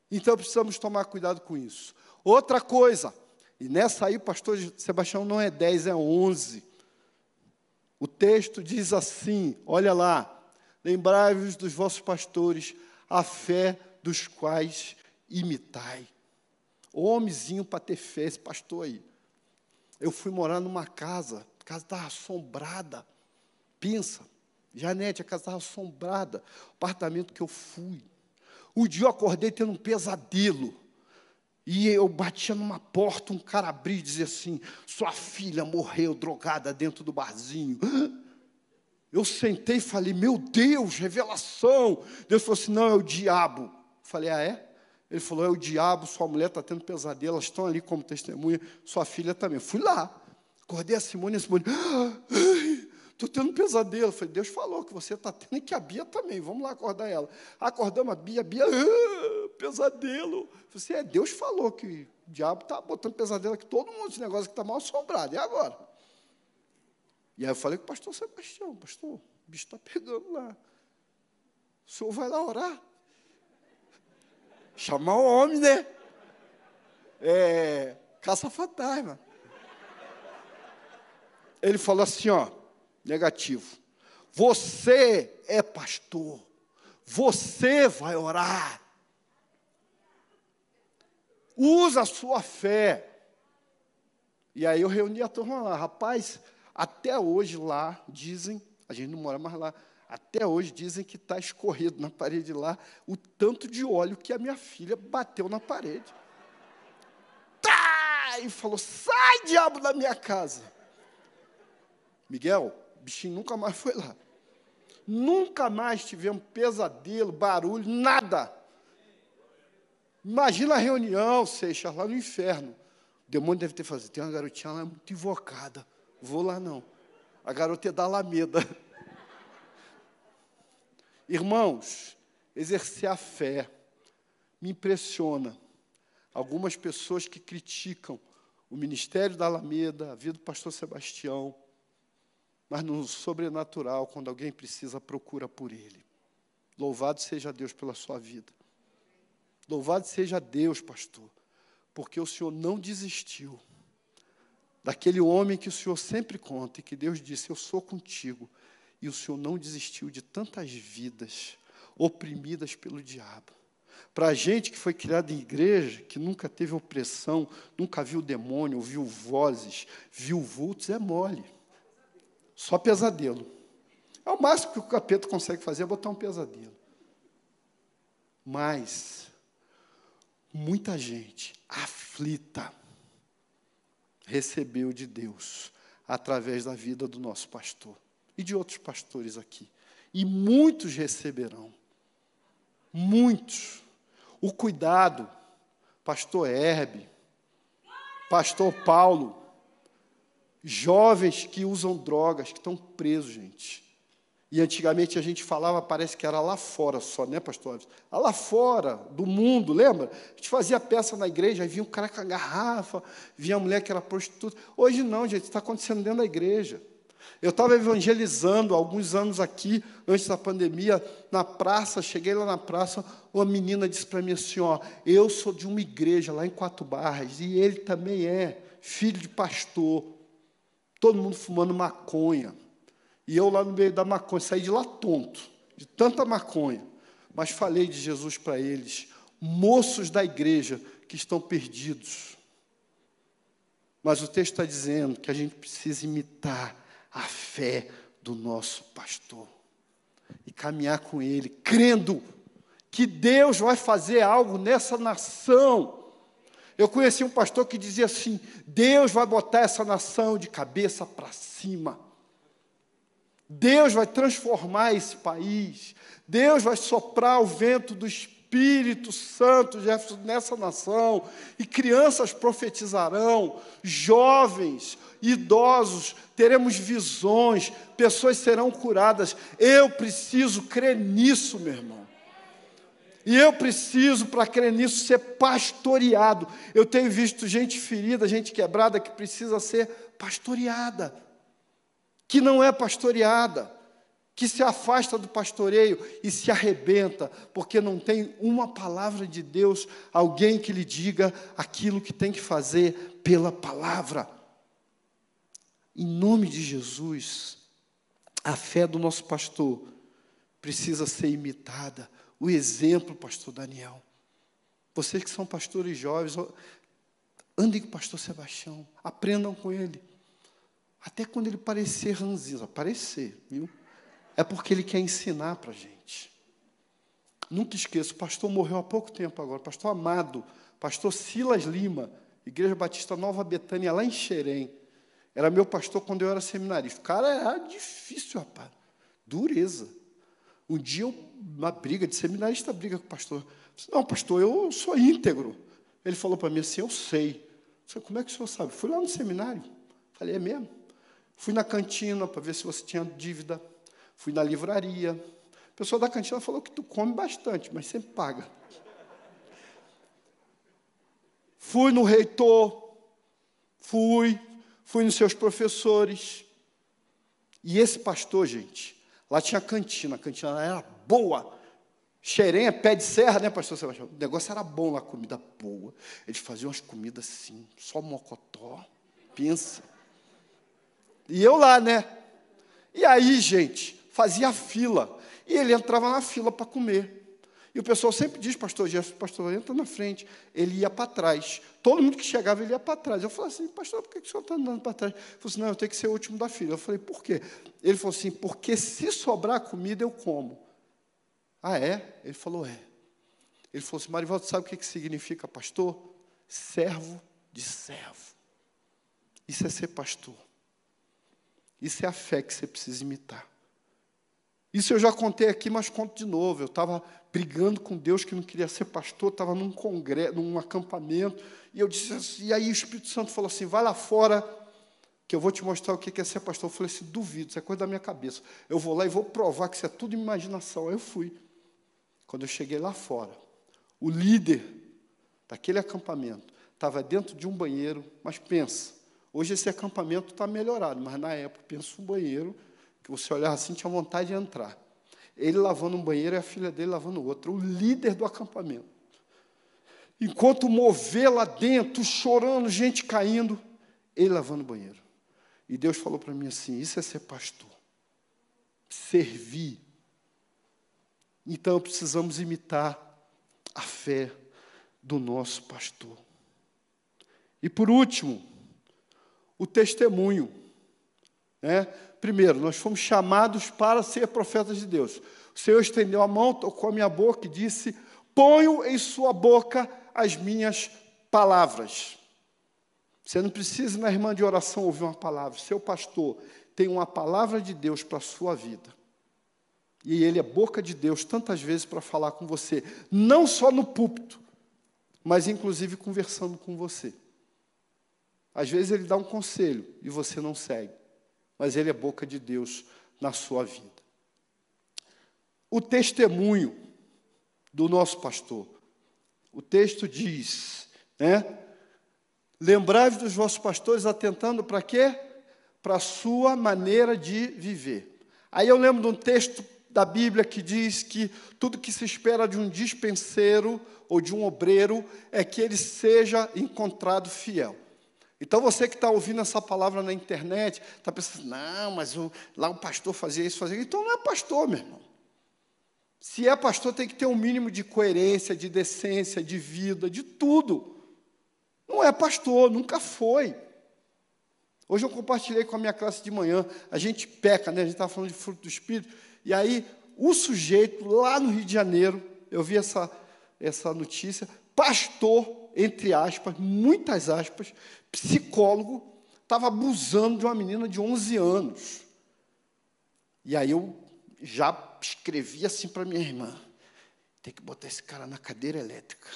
Então precisamos tomar cuidado com isso. Outra coisa, e nessa aí, pastor Sebastião, não é 10, é 11. O texto diz assim: olha lá, lembrai-vos dos vossos pastores, a fé dos quais imitai. Homenzinho para ter fé, esse pastor aí. Eu fui morar numa casa, a casa estava assombrada. Pensa, Janete, a casa estava assombrada. Apartamento que eu fui. Um dia eu acordei tendo um pesadelo. E eu batia numa porta, um cara abriu e dizia assim: Sua filha morreu drogada dentro do barzinho. Eu sentei e falei: Meu Deus, revelação. Deus falou assim: Não, é o diabo. Falei: Ah, é? Ele falou: é o diabo, sua mulher está tendo pesadelo, elas estão ali como testemunha, sua filha também. Fui lá, acordei a Simone e a Simone, estou tendo pesadelo. Eu falei: Deus falou que você está tendo e que a Bia também, vamos lá acordar ela. Acordamos a Bia, a Bia, ah, pesadelo. Assim: é, Deus falou que o diabo está botando pesadelo aqui, todo mundo, esse negócio que está mal assombrado, e agora? E aí eu falei com o pastor Sebastião: Pastor, o bicho está pegando lá. O senhor vai lá orar? Chamar o homem, né? É, caça-fantasma. Ele falou assim, ó, negativo. Você é pastor. Você vai orar. Usa a sua fé. E aí eu reuni a turma lá. Rapaz, até hoje lá, dizem, a gente não mora mais lá, até hoje dizem que está escorrido na parede lá o tanto de óleo que a minha filha bateu na parede. Tá! E falou: sai, diabo, da minha casa. Miguel, bichinho nunca mais foi lá. Nunca mais tivemos pesadelo, barulho, nada. Imagina a reunião, Seixas, lá no inferno. O demônio deve ter falado: tem uma garotinha lá muito invocada. Vou lá não. A garota é da Alameda. Irmãos, exercer a fé me impressiona. Algumas pessoas que criticam o ministério da Alameda, a vida do pastor Sebastião, mas no sobrenatural, quando alguém precisa, procura por ele. Louvado seja Deus pela sua vida. Louvado seja Deus, pastor, porque o Senhor não desistiu daquele homem que o Senhor sempre conta e que Deus disse: Eu sou contigo e o Senhor não desistiu de tantas vidas oprimidas pelo diabo. Para a gente que foi criado em igreja, que nunca teve opressão, nunca viu demônio, ouviu vozes, viu vultos, é mole. Só pesadelo. É o máximo que o capeta consegue fazer é botar um pesadelo. Mas, muita gente aflita recebeu de Deus através da vida do nosso pastor e de outros pastores aqui. E muitos receberão. Muitos. O cuidado, pastor Herbe, pastor Paulo, jovens que usam drogas, que estão presos, gente. E antigamente a gente falava, parece que era lá fora só, né, pastor? Lá fora, do mundo, lembra? A gente fazia peça na igreja, aí vinha um cara com a garrafa, vinha a mulher que era prostituta. Hoje não, gente, está acontecendo dentro da igreja. Eu estava evangelizando alguns anos aqui, antes da pandemia, na praça, cheguei lá na praça, uma menina disse para mim assim, ó, eu sou de uma igreja lá em Quatro Barras, e ele também é filho de pastor, todo mundo fumando maconha, e eu lá no meio da maconha, saí de lá tonto, de tanta maconha, mas falei de Jesus para eles, moços da igreja que estão perdidos. Mas o texto está dizendo que a gente precisa imitar a fé do nosso pastor e caminhar com ele, crendo que Deus vai fazer algo nessa nação. Eu conheci um pastor que dizia assim: Deus vai botar essa nação de cabeça para cima. Deus vai transformar esse país. Deus vai soprar o vento do Espírito Santo nessa nação. E crianças profetizarão, jovens, idosos, teremos visões, pessoas serão curadas. Eu preciso crer nisso, meu irmão. E eu preciso, para crer nisso, ser pastoreado. Eu tenho visto gente ferida, gente quebrada, que precisa ser pastoreada, que não é pastoreada, que se afasta do pastoreio e se arrebenta, porque não tem uma palavra de Deus, alguém que lhe diga aquilo que tem que fazer pela palavra. Em nome de Jesus, a fé do nosso pastor precisa ser imitada o exemplo, pastor Daniel. Vocês que são pastores jovens, andem com o pastor Sebastião, aprendam com ele. Até quando ele parecer ranzinho, aparecer, viu? É porque ele quer ensinar para a gente. Nunca esqueço, o pastor morreu há pouco tempo agora, pastor amado, pastor Silas Lima, Igreja Batista Nova Betânia, lá em Xerém. Era meu pastor quando eu era seminarista. O cara era difícil, rapaz. Dureza. Um dia, uma briga de seminarista, briga com o pastor. Disse, não, pastor, eu sou íntegro. Ele falou para mim assim, eu sei. Eu falei, como é que o senhor sabe? Fui lá no seminário. Falei, é mesmo? Fui na cantina para ver se você tinha dívida. Fui na livraria. A pessoa da cantina falou que tu come bastante, mas sempre paga. Fui no reitor. Fui. Fui nos seus professores. E esse pastor, gente, Lá tinha cantina, a cantina era boa. Xerém pé de serra, né, pastor Sebastião? O negócio era bom lá, comida boa. Eles faziam as comidas assim, só mocotó, pensa. E eu lá, né? E aí, gente, fazia fila. E ele entrava na fila para comer. E o pessoal sempre diz, pastor Jefferson, pastor, entra na frente. Ele ia para trás. Todo mundo que chegava, ele ia para trás. Eu falei assim, pastor, por que o senhor está andando para trás? Ele falou assim, não, eu tenho que ser o último da fila. Eu falei, por quê? Ele falou assim, porque se sobrar comida, eu como. Ah, é? Ele falou, é. Ele falou assim, Marivaldo, sabe o que, que significa pastor? Servo de servo. Isso é ser pastor. Isso é a fé que você precisa imitar. Isso eu já contei aqui, mas conto de novo. Eu estava brigando com Deus que não queria ser pastor, estava num congresso, num acampamento, e eu disse assim, e aí o Espírito Santo falou assim: vai lá fora, que eu vou te mostrar o que é ser pastor. Eu falei assim, duvido, isso é coisa da minha cabeça. Eu vou lá e vou provar que isso é tudo imaginação. Aí eu fui. Quando eu cheguei lá fora, o líder daquele acampamento estava dentro de um banheiro, mas pensa, hoje esse acampamento está melhorado, mas na época, pensa um banheiro que você olhava assim, tinha vontade de entrar. Ele lavando um banheiro e a filha dele lavando outro, o líder do acampamento. Enquanto mover lá dentro, chorando, gente caindo, ele lavando o banheiro. E Deus falou para mim assim: Isso é ser pastor, servir. Então precisamos imitar a fé do nosso pastor. E por último, o testemunho. Né? Primeiro, nós fomos chamados para ser profetas de Deus. O Senhor estendeu a mão, tocou a minha boca e disse: Ponho em sua boca as minhas palavras. Você não precisa, na irmã de oração, ouvir uma palavra. Seu pastor tem uma palavra de Deus para a sua vida. E ele é boca de Deus tantas vezes para falar com você, não só no púlpito, mas inclusive conversando com você. Às vezes ele dá um conselho e você não segue mas ele é boca de Deus na sua vida. O testemunho do nosso pastor. O texto diz, né? Lembrai-vos dos vossos pastores atentando para quê? Para a sua maneira de viver. Aí eu lembro de um texto da Bíblia que diz que tudo que se espera de um dispenseiro ou de um obreiro é que ele seja encontrado fiel. Então você que está ouvindo essa palavra na internet, está pensando, não, mas o, lá o pastor fazia isso, fazia isso. Então não é pastor, meu irmão. Se é pastor, tem que ter um mínimo de coerência, de decência, de vida, de tudo. Não é pastor, nunca foi. Hoje eu compartilhei com a minha classe de manhã, a gente peca, né? A gente estava falando de fruto do Espírito, e aí o sujeito lá no Rio de Janeiro, eu vi essa, essa notícia, pastor, entre aspas, muitas aspas, psicólogo, estava abusando de uma menina de 11 anos. E aí eu já escrevi assim para minha irmã: tem que botar esse cara na cadeira elétrica.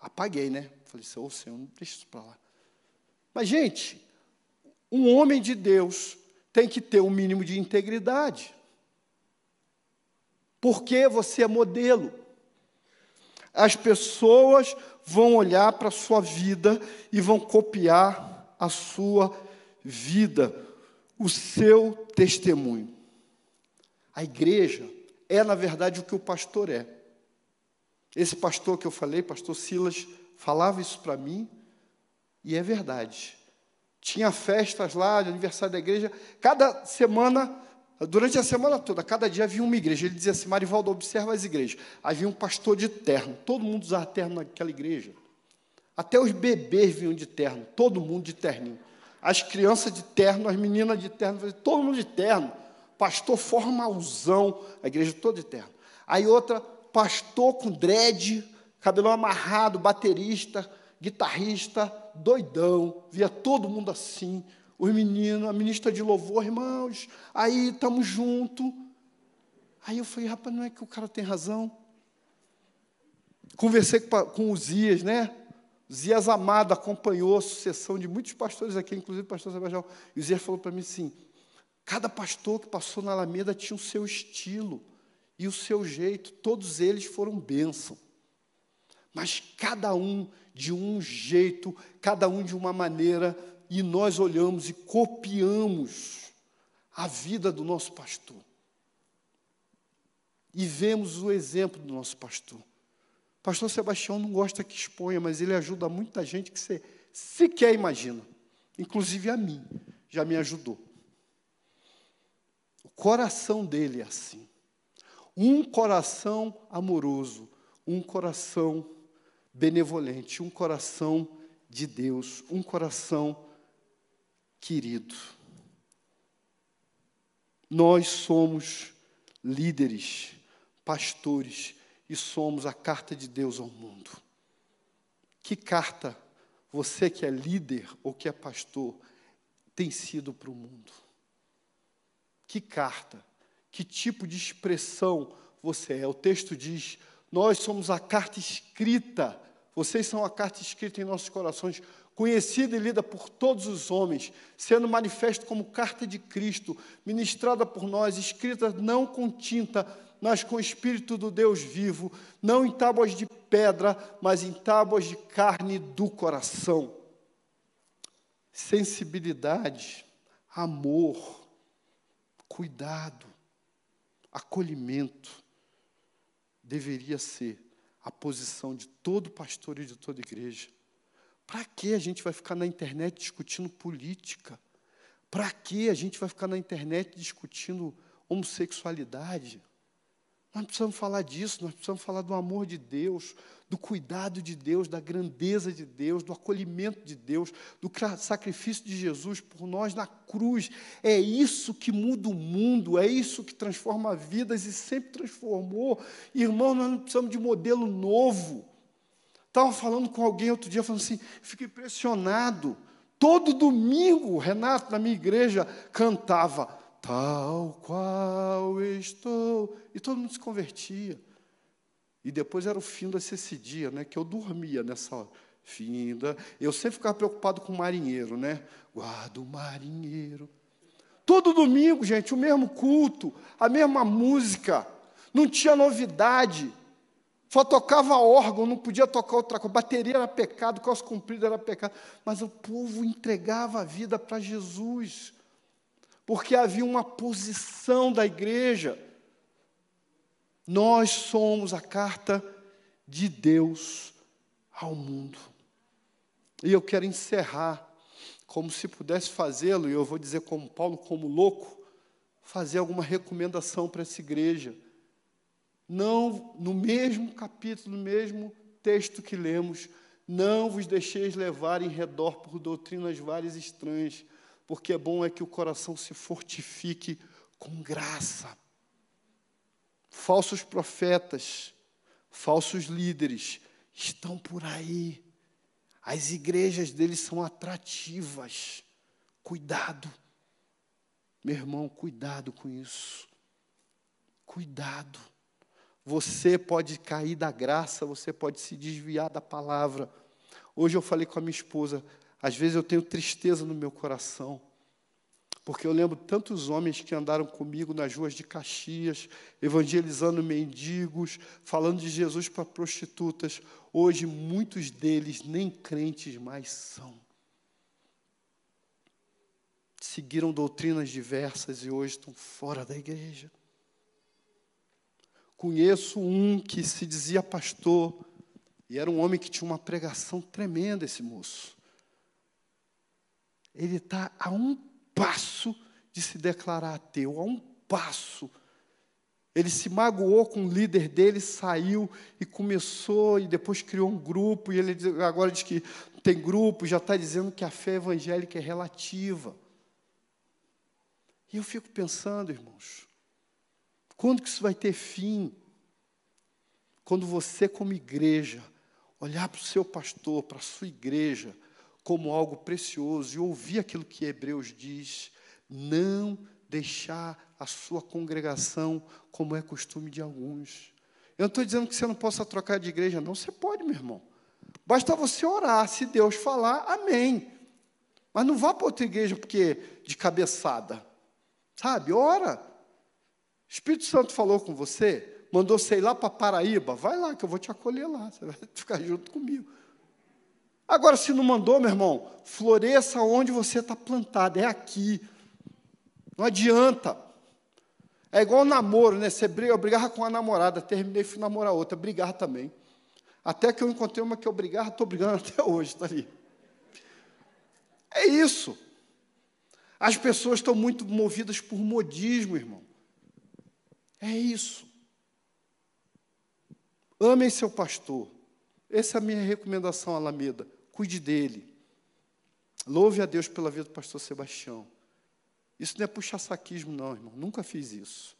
Apaguei, né? Falei assim, ô Senhor, não deixa isso para lá. Mas, gente, um homem de Deus tem que ter um mínimo de integridade. Porque você é modelo. As pessoas vão olhar para a sua vida e vão copiar a sua vida, o seu testemunho. A igreja é, na verdade, o que o pastor é. Esse pastor que eu falei, pastor Silas, falava isso para mim, e é verdade. Tinha festas lá, de aniversário da igreja, cada semana, durante a semana toda, cada dia havia uma igreja. Ele dizia assim: Marivaldo, observa as igrejas. Havia um pastor de terno, todo mundo usava terno naquela igreja. Até os bebês vinham de terno, todo mundo de terninho. As crianças de terno, as meninas de terno, todo mundo de terno pastor formalzão, a igreja toda de terno. Aí outra, pastor com dread, cabelo amarrado, baterista, guitarrista, doidão, via todo mundo assim, os meninos, a ministra de louvor, irmãos, aí estamos juntos. Aí eu falei, rapaz, não é que o cara tem razão? Conversei com, o Zias, né? Zias Amado acompanhou a sucessão de muitos pastores aqui, inclusive o pastor Sebastião. E o Zias falou para mim assim: Cada pastor que passou na Alameda tinha o seu estilo e o seu jeito, todos eles foram bênção. Mas cada um de um jeito, cada um de uma maneira, e nós olhamos e copiamos a vida do nosso pastor. E vemos o exemplo do nosso pastor. Pastor Sebastião não gosta que exponha, mas ele ajuda muita gente que você sequer imagina, inclusive a mim, já me ajudou coração dele é assim. Um coração amoroso, um coração benevolente, um coração de Deus, um coração querido. Nós somos líderes, pastores e somos a carta de Deus ao mundo. Que carta você que é líder ou que é pastor tem sido para o mundo? Que carta, que tipo de expressão você é? O texto diz: Nós somos a carta escrita, vocês são a carta escrita em nossos corações, conhecida e lida por todos os homens, sendo manifesto como carta de Cristo, ministrada por nós, escrita não com tinta, mas com o Espírito do Deus vivo, não em tábuas de pedra, mas em tábuas de carne do coração. Sensibilidade, amor, cuidado, acolhimento, deveria ser a posição de todo pastor e de toda igreja. Para que a gente vai ficar na internet discutindo política? Para que a gente vai ficar na internet discutindo homossexualidade? Nós precisamos falar disso, nós precisamos falar do amor de Deus, do cuidado de Deus, da grandeza de Deus, do acolhimento de Deus, do sacrifício de Jesus por nós na cruz. É isso que muda o mundo, é isso que transforma vidas e sempre transformou. Irmão, nós não precisamos de modelo novo. Estava falando com alguém outro dia, falando assim, fico impressionado. Todo domingo, Renato, na minha igreja, cantava tal qual estou. E todo mundo se convertia. E depois era o fim desse dia, né? Que eu dormia nessa hora. Finda. Eu sempre ficava preocupado com o marinheiro, né? Guarda o marinheiro. Todo domingo, gente, o mesmo culto, a mesma música. Não tinha novidade. Só tocava órgão, não podia tocar outra coisa. Bateria era pecado, cos comprido era pecado. Mas o povo entregava a vida para Jesus porque havia uma posição da igreja. Nós somos a carta de Deus ao mundo. E eu quero encerrar, como se pudesse fazê-lo, e eu vou dizer como Paulo, como louco, fazer alguma recomendação para essa igreja. Não, no mesmo capítulo, no mesmo texto que lemos, não vos deixeis levar em redor por doutrinas várias estranhas, porque é bom é que o coração se fortifique com graça. Falsos profetas, falsos líderes estão por aí. As igrejas deles são atrativas. Cuidado. Meu irmão, cuidado com isso. Cuidado. Você pode cair da graça, você pode se desviar da palavra. Hoje eu falei com a minha esposa, às vezes eu tenho tristeza no meu coração, porque eu lembro tantos homens que andaram comigo nas ruas de Caxias, evangelizando mendigos, falando de Jesus para prostitutas. Hoje, muitos deles nem crentes mais são. Seguiram doutrinas diversas e hoje estão fora da igreja. Conheço um que se dizia pastor, e era um homem que tinha uma pregação tremenda, esse moço. Ele está a um passo de se declarar ateu, a um passo. Ele se magoou com o líder dele, saiu e começou, e depois criou um grupo, e ele agora diz que tem grupo, já está dizendo que a fé evangélica é relativa. E eu fico pensando, irmãos, quando que isso vai ter fim? Quando você, como igreja, olhar para o seu pastor, para a sua igreja, como algo precioso e ouvir aquilo que Hebreus diz, não deixar a sua congregação como é costume de alguns. Eu não estou dizendo que você não possa trocar de igreja, não. Você pode, meu irmão. Basta você orar. Se Deus falar, amém. Mas não vá para outra igreja porque de cabeçada. Sabe? Ora. Espírito Santo falou com você, mandou ir lá para Paraíba, vai lá que eu vou te acolher lá, você vai ficar junto comigo. Agora, se não mandou, meu irmão, floresça onde você está plantado, é aqui. Não adianta. É igual namoro, né? Você briga, eu brigava com a namorada, terminei e fui namorar outra, brigar também. Até que eu encontrei uma que eu brigava, estou brigando até hoje, está ali. É isso. As pessoas estão muito movidas por modismo, irmão. É isso. Amem seu pastor. Essa é a minha recomendação, Alameda. Cuide dele. Louve a Deus pela vida do pastor Sebastião. Isso não é puxa-saquismo, não, irmão. Nunca fiz isso.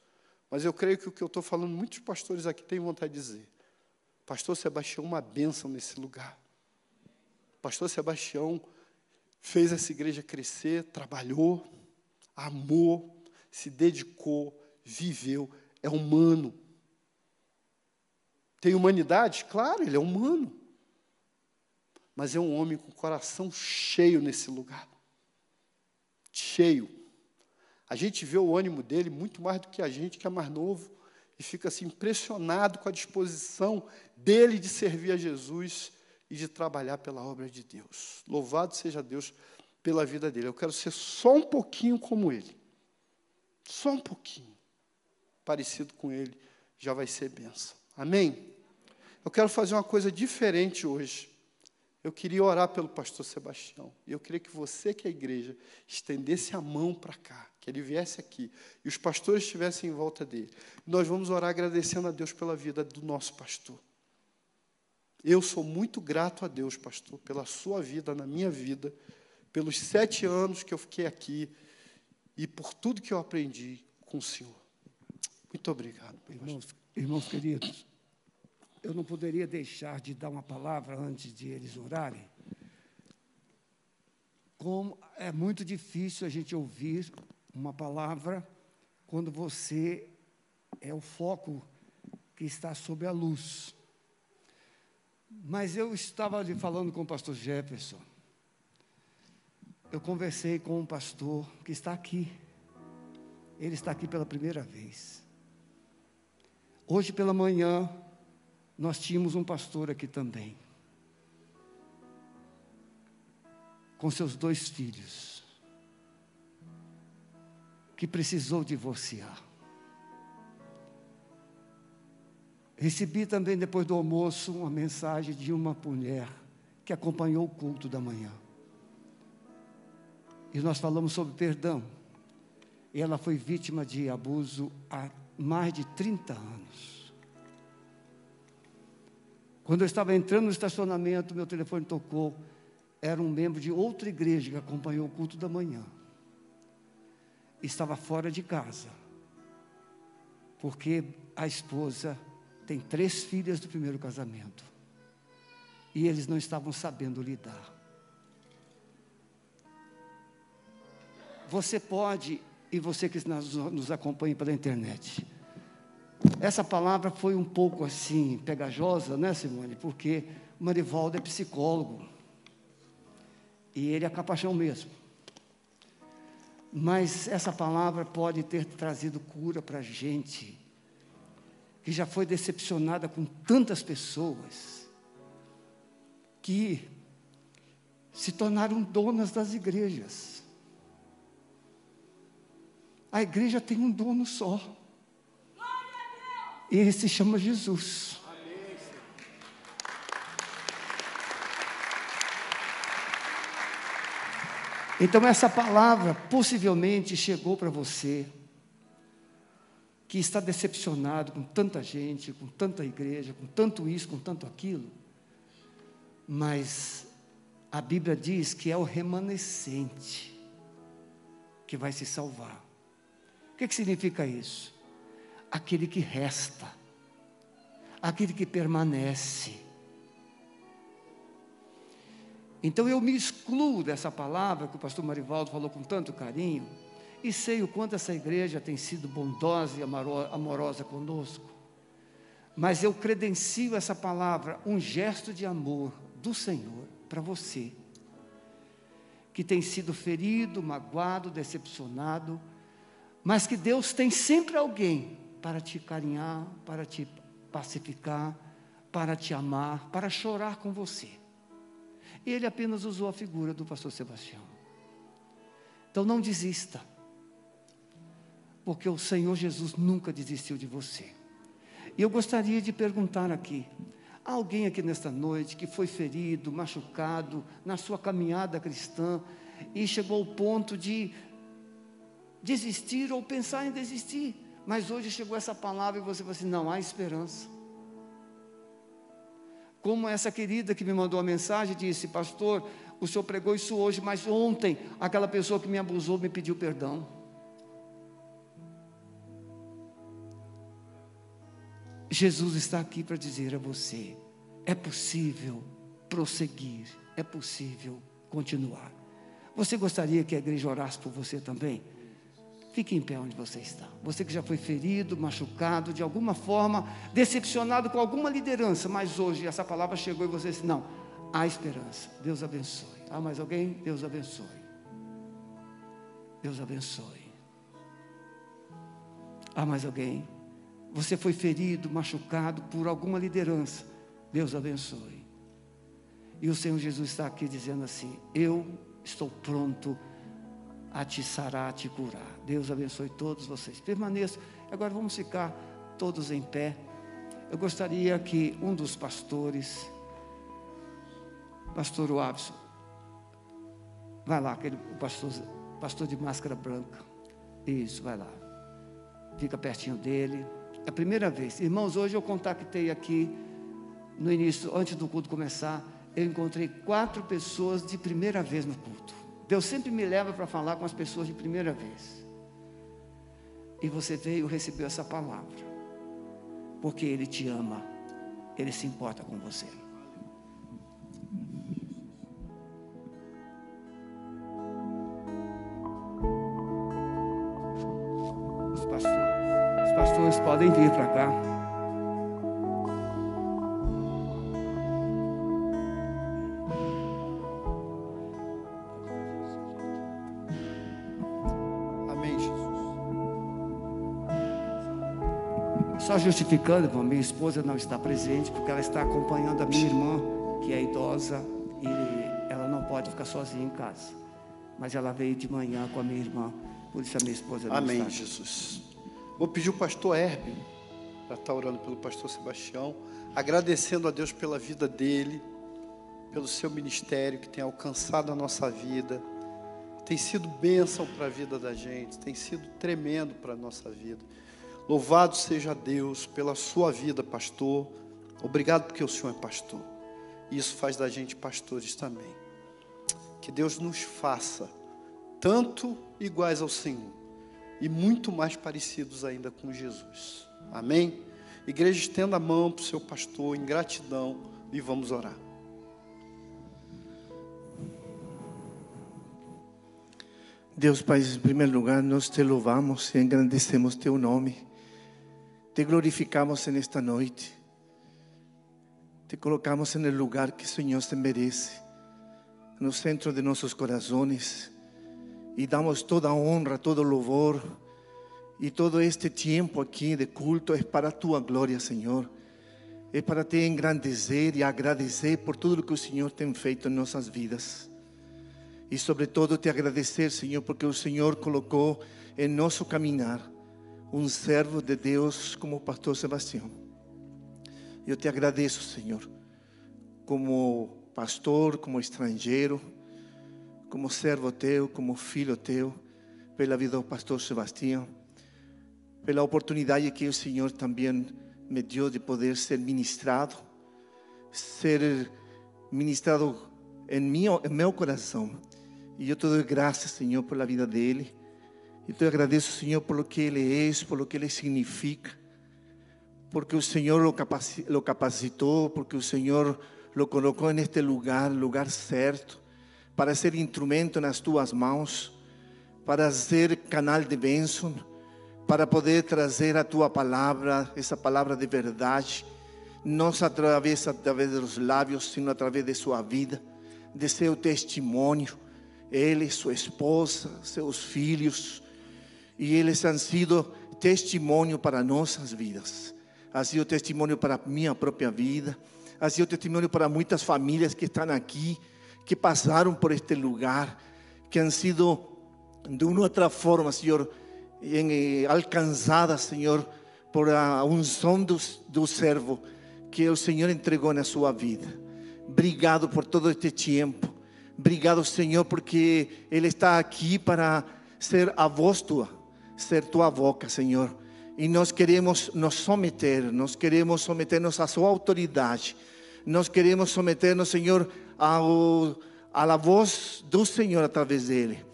Mas eu creio que o que eu estou falando, muitos pastores aqui têm vontade de dizer. Pastor Sebastião, uma bênção nesse lugar. Pastor Sebastião fez essa igreja crescer, trabalhou, amou, se dedicou, viveu é humano. Tem humanidade? Claro, ele é humano. Mas é um homem com o coração cheio nesse lugar. Cheio. A gente vê o ânimo dele muito mais do que a gente que é mais novo e fica assim impressionado com a disposição dele de servir a Jesus e de trabalhar pela obra de Deus. Louvado seja Deus pela vida dele. Eu quero ser só um pouquinho como ele. Só um pouquinho parecido com ele, já vai ser benção. Amém? Eu quero fazer uma coisa diferente hoje. Eu queria orar pelo pastor Sebastião. E eu queria que você, que é a igreja, estendesse a mão para cá, que ele viesse aqui e os pastores estivessem em volta dele. Nós vamos orar agradecendo a Deus pela vida do nosso pastor. Eu sou muito grato a Deus, pastor, pela sua vida na minha vida, pelos sete anos que eu fiquei aqui e por tudo que eu aprendi com o Senhor. Muito obrigado. Irmãos, irmãos queridos, eu não poderia deixar de dar uma palavra antes de eles orarem. Como é muito difícil a gente ouvir uma palavra quando você é o foco que está sob a luz. Mas eu estava ali falando com o pastor Jefferson. Eu conversei com um pastor que está aqui. Ele está aqui pela primeira vez. Hoje pela manhã, nós tínhamos um pastor aqui também, com seus dois filhos, que precisou divorciar. Recebi também, depois do almoço, uma mensagem de uma mulher que acompanhou o culto da manhã. E nós falamos sobre perdão. Ela foi vítima de abuso há mais de 30 anos. Quando eu estava entrando no estacionamento, meu telefone tocou. Era um membro de outra igreja que acompanhou o culto da manhã. Estava fora de casa. Porque a esposa tem três filhas do primeiro casamento. E eles não estavam sabendo lidar. Você pode, e você que nos acompanha pela internet, essa palavra foi um pouco assim, pegajosa, né, Simone? Porque Marivaldo é psicólogo. E ele é capachão mesmo. Mas essa palavra pode ter trazido cura para a gente, que já foi decepcionada com tantas pessoas, que se tornaram donas das igrejas. A igreja tem um dono só. E ele se chama Jesus. Então, essa palavra possivelmente chegou para você, que está decepcionado com tanta gente, com tanta igreja, com tanto isso, com tanto aquilo, mas a Bíblia diz que é o remanescente que vai se salvar. O que, que significa isso? aquele que resta, aquele que permanece. Então eu me excluo dessa palavra que o pastor Marivaldo falou com tanto carinho, e sei o quanto essa igreja tem sido bondosa e amorosa conosco, mas eu credencio essa palavra, um gesto de amor do Senhor para você, que tem sido ferido, magoado, decepcionado, mas que Deus tem sempre alguém para te carinhar, para te pacificar, para te amar, para chorar com você. Ele apenas usou a figura do pastor Sebastião. Então não desista, porque o Senhor Jesus nunca desistiu de você. E eu gostaria de perguntar aqui: há alguém aqui nesta noite que foi ferido, machucado na sua caminhada cristã e chegou ao ponto de desistir ou pensar em desistir? Mas hoje chegou essa palavra e você falou assim: não há esperança. Como essa querida que me mandou a mensagem disse: Pastor, o senhor pregou isso hoje, mas ontem aquela pessoa que me abusou me pediu perdão. Jesus está aqui para dizer a você: é possível prosseguir, é possível continuar. Você gostaria que a igreja orasse por você também? Fique em pé onde você está. Você que já foi ferido, machucado, de alguma forma, decepcionado com alguma liderança, mas hoje essa palavra chegou e você disse: Não, há esperança. Deus abençoe. Há mais alguém? Deus abençoe. Deus abençoe. Há mais alguém? Você foi ferido, machucado por alguma liderança. Deus abençoe. E o Senhor Jesus está aqui dizendo assim: Eu estou pronto a te sarar, a te curar. Deus abençoe todos vocês. Permaneçam. Agora vamos ficar todos em pé. Eu gostaria que um dos pastores, pastor Wabson, vai lá, aquele pastor, pastor de máscara branca. Isso, vai lá. Fica pertinho dele. É a primeira vez. Irmãos, hoje eu contactei aqui, no início, antes do culto começar, eu encontrei quatro pessoas de primeira vez no culto. Deus sempre me leva para falar com as pessoas de primeira vez. E você veio e recebeu essa palavra. Porque Ele te ama. Ele se importa com você. Os pastores, os pastores podem vir para cá. Só justificando, irmão, minha esposa não está presente porque ela está acompanhando a minha irmã, que é idosa, e ela não pode ficar sozinha em casa. Mas ela veio de manhã com a minha irmã, por isso a minha esposa não Amém, está. Jesus. Vou pedir o pastor Herbie para estar orando pelo pastor Sebastião, agradecendo a Deus pela vida dele, pelo seu ministério que tem alcançado a nossa vida, tem sido bênção para a vida da gente, tem sido tremendo para a nossa vida. Louvado seja Deus pela sua vida, pastor. Obrigado porque o Senhor é pastor. Isso faz da gente pastores também. Que Deus nos faça tanto iguais ao Senhor e muito mais parecidos ainda com Jesus. Amém? Igreja, estenda a mão para o seu pastor em gratidão e vamos orar. Deus Pai, em primeiro lugar, nós te louvamos e engrandecemos teu nome. Te glorificamos nesta noite. Te colocamos no lugar que o Senhor se merece, no centro de nossos corações, e damos toda honra, todo louvor, e todo este tempo aqui de culto é para a tua glória, Senhor. É para te engrandecer e agradecer por tudo que o Senhor tem feito em nossas vidas. E, sobretudo, te agradecer, Senhor, porque o Senhor colocou em nosso caminhar um servo de Deus como o pastor Sebastião. Eu te agradeço, Senhor, como pastor, como estrangeiro, como servo teu, como filho teu, pela vida do pastor Sebastião, pela oportunidade que o Senhor também me deu de poder ser ministrado, ser ministrado em meu, em meu coração. E eu te dou graças, Senhor, pela vida dele. E te agradeço, Senhor, por lo que ele é, por lo que ele significa porque o Senhor lo capacitou, porque o Senhor lo colocou neste lugar, lugar certo, para ser instrumento nas tuas mãos, para ser canal de bênção, para poder trazer a tua palavra, essa palavra de verdade, não através, através dos lábios, sino através de sua vida, de seu testemunho. Ele, sua esposa, seus filhos, e eles han sido testemunho para nossas vidas ha sido testemunho para minha própria vida, ha sido testemunho para muitas famílias que estão aqui, que passaram por este lugar, que han sido de uma outra forma, Senhor, eh, alcançadas, Senhor, por a unção do, do servo que o Senhor entregou na sua vida. Obrigado por todo este tempo. Obrigado, Senhor, porque Ele está aqui para ser a voz tua, ser tua boca, Senhor e nós queremos nos someter, nós queremos someternos à sua autoridade, nós queremos someternos, Senhor, ao, à voz do Senhor através dele.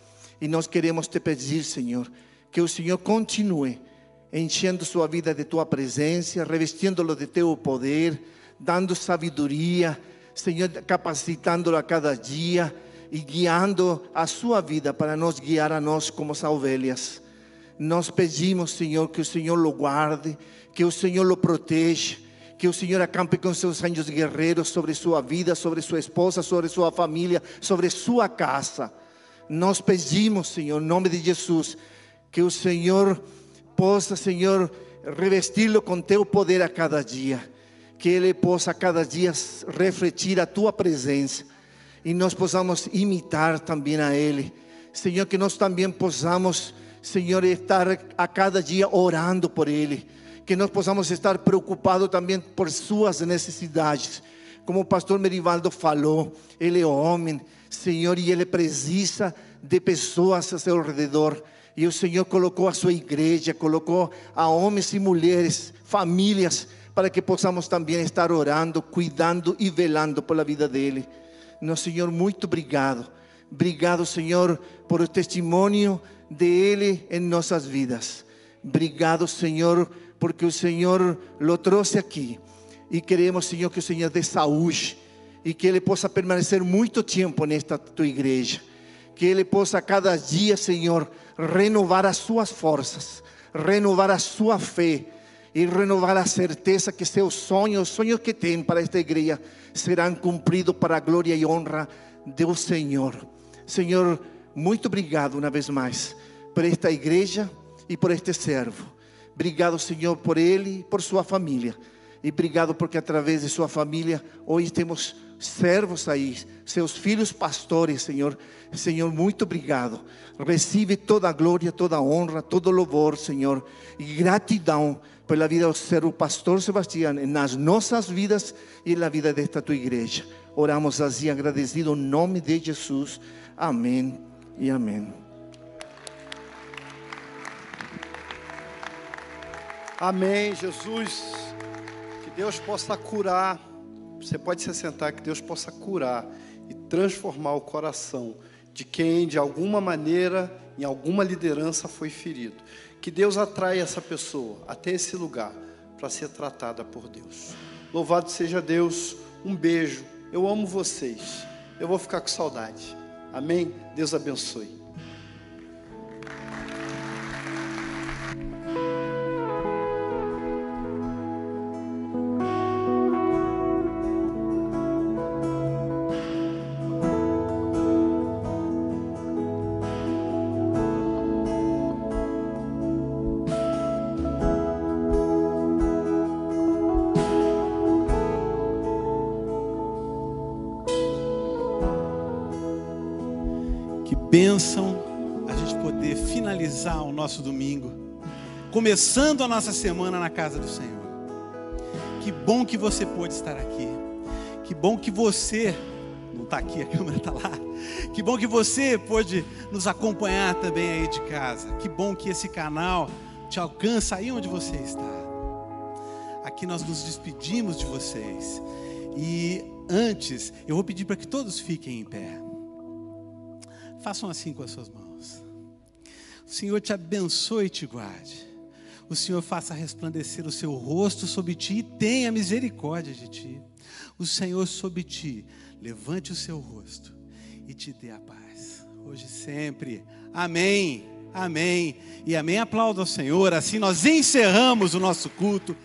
E nós queremos te pedir, Senhor, que o Senhor continue enchendo sua vida de tua presença, revestindo-lo de teu poder, dando sabedoria, Senhor, capacitando-lo a cada dia e guiando a sua vida para nos guiar a nós como as ovelhas. Nós pedimos, Senhor, que o Senhor lo guarde, que o Senhor lo proteja, que o Senhor acampe com seus anjos guerreiros sobre sua vida, sobre sua esposa, sobre sua família, sobre sua casa. Nós pedimos, Senhor, em nome de Jesus, que o Senhor possa, Senhor, revesti-lo com teu poder a cada dia, que ele possa a cada dia refletir a tua presença e nós possamos imitar também a ele. Senhor, que nós também possamos Senhor, estar a cada dia orando por Ele. Que nós possamos estar preocupados também por suas necessidades. Como o pastor Merivaldo falou, Ele é homem, Senhor, e Ele precisa de pessoas a seu redor. E o Senhor colocou a sua igreja, colocou a homens e mulheres, famílias, para que possamos também estar orando, cuidando e velando pela vida dele. Nosso Senhor, muito obrigado. Obrigado, Senhor, por o testemunho de Ele em nossas vidas. Obrigado, Senhor, porque o Senhor lo trouxe aqui. E queremos, Senhor, que o Senhor dê saúde e que Ele possa permanecer muito tempo nesta tua igreja. Que Ele possa cada dia, Senhor, renovar as suas forças, renovar a sua fé e renovar a certeza que seus sonhos, os sonhos que tem para esta igreja, serão cumpridos para a glória e honra do Senhor. Senhor, muito obrigado uma vez mais por esta igreja e por este servo. Obrigado, Senhor, por ele e por sua família. E obrigado porque através de sua família hoje temos servos aí, seus filhos pastores, Senhor. Senhor, muito obrigado. Recebe toda a glória, toda a honra, todo o louvor, Senhor. E gratidão pela vida do servo pastor Sebastião nas nossas vidas e na vida desta tua igreja. Oramos assim agradecido em nome de Jesus. Amém e amém. Amém, Jesus. Que Deus possa curar. Você pode se sentar, que Deus possa curar e transformar o coração de quem, de alguma maneira, em alguma liderança foi ferido. Que Deus atrai essa pessoa até esse lugar para ser tratada por Deus. Louvado seja Deus. Um beijo. Eu amo vocês. Eu vou ficar com saudade. Amém? Deus abençoe. Começando a nossa semana na casa do Senhor. Que bom que você pôde estar aqui. Que bom que você, não está aqui, a câmera está lá. Que bom que você pôde nos acompanhar também aí de casa. Que bom que esse canal te alcança aí onde você está. Aqui nós nos despedimos de vocês. E antes, eu vou pedir para que todos fiquem em pé. Façam assim com as suas mãos. O Senhor te abençoe e te guarde. O Senhor faça resplandecer o seu rosto sobre ti e tenha misericórdia de ti. O Senhor sobre ti levante o seu rosto e te dê a paz. Hoje e sempre. Amém. Amém. E amém. Aplauda ao Senhor. Assim nós encerramos o nosso culto.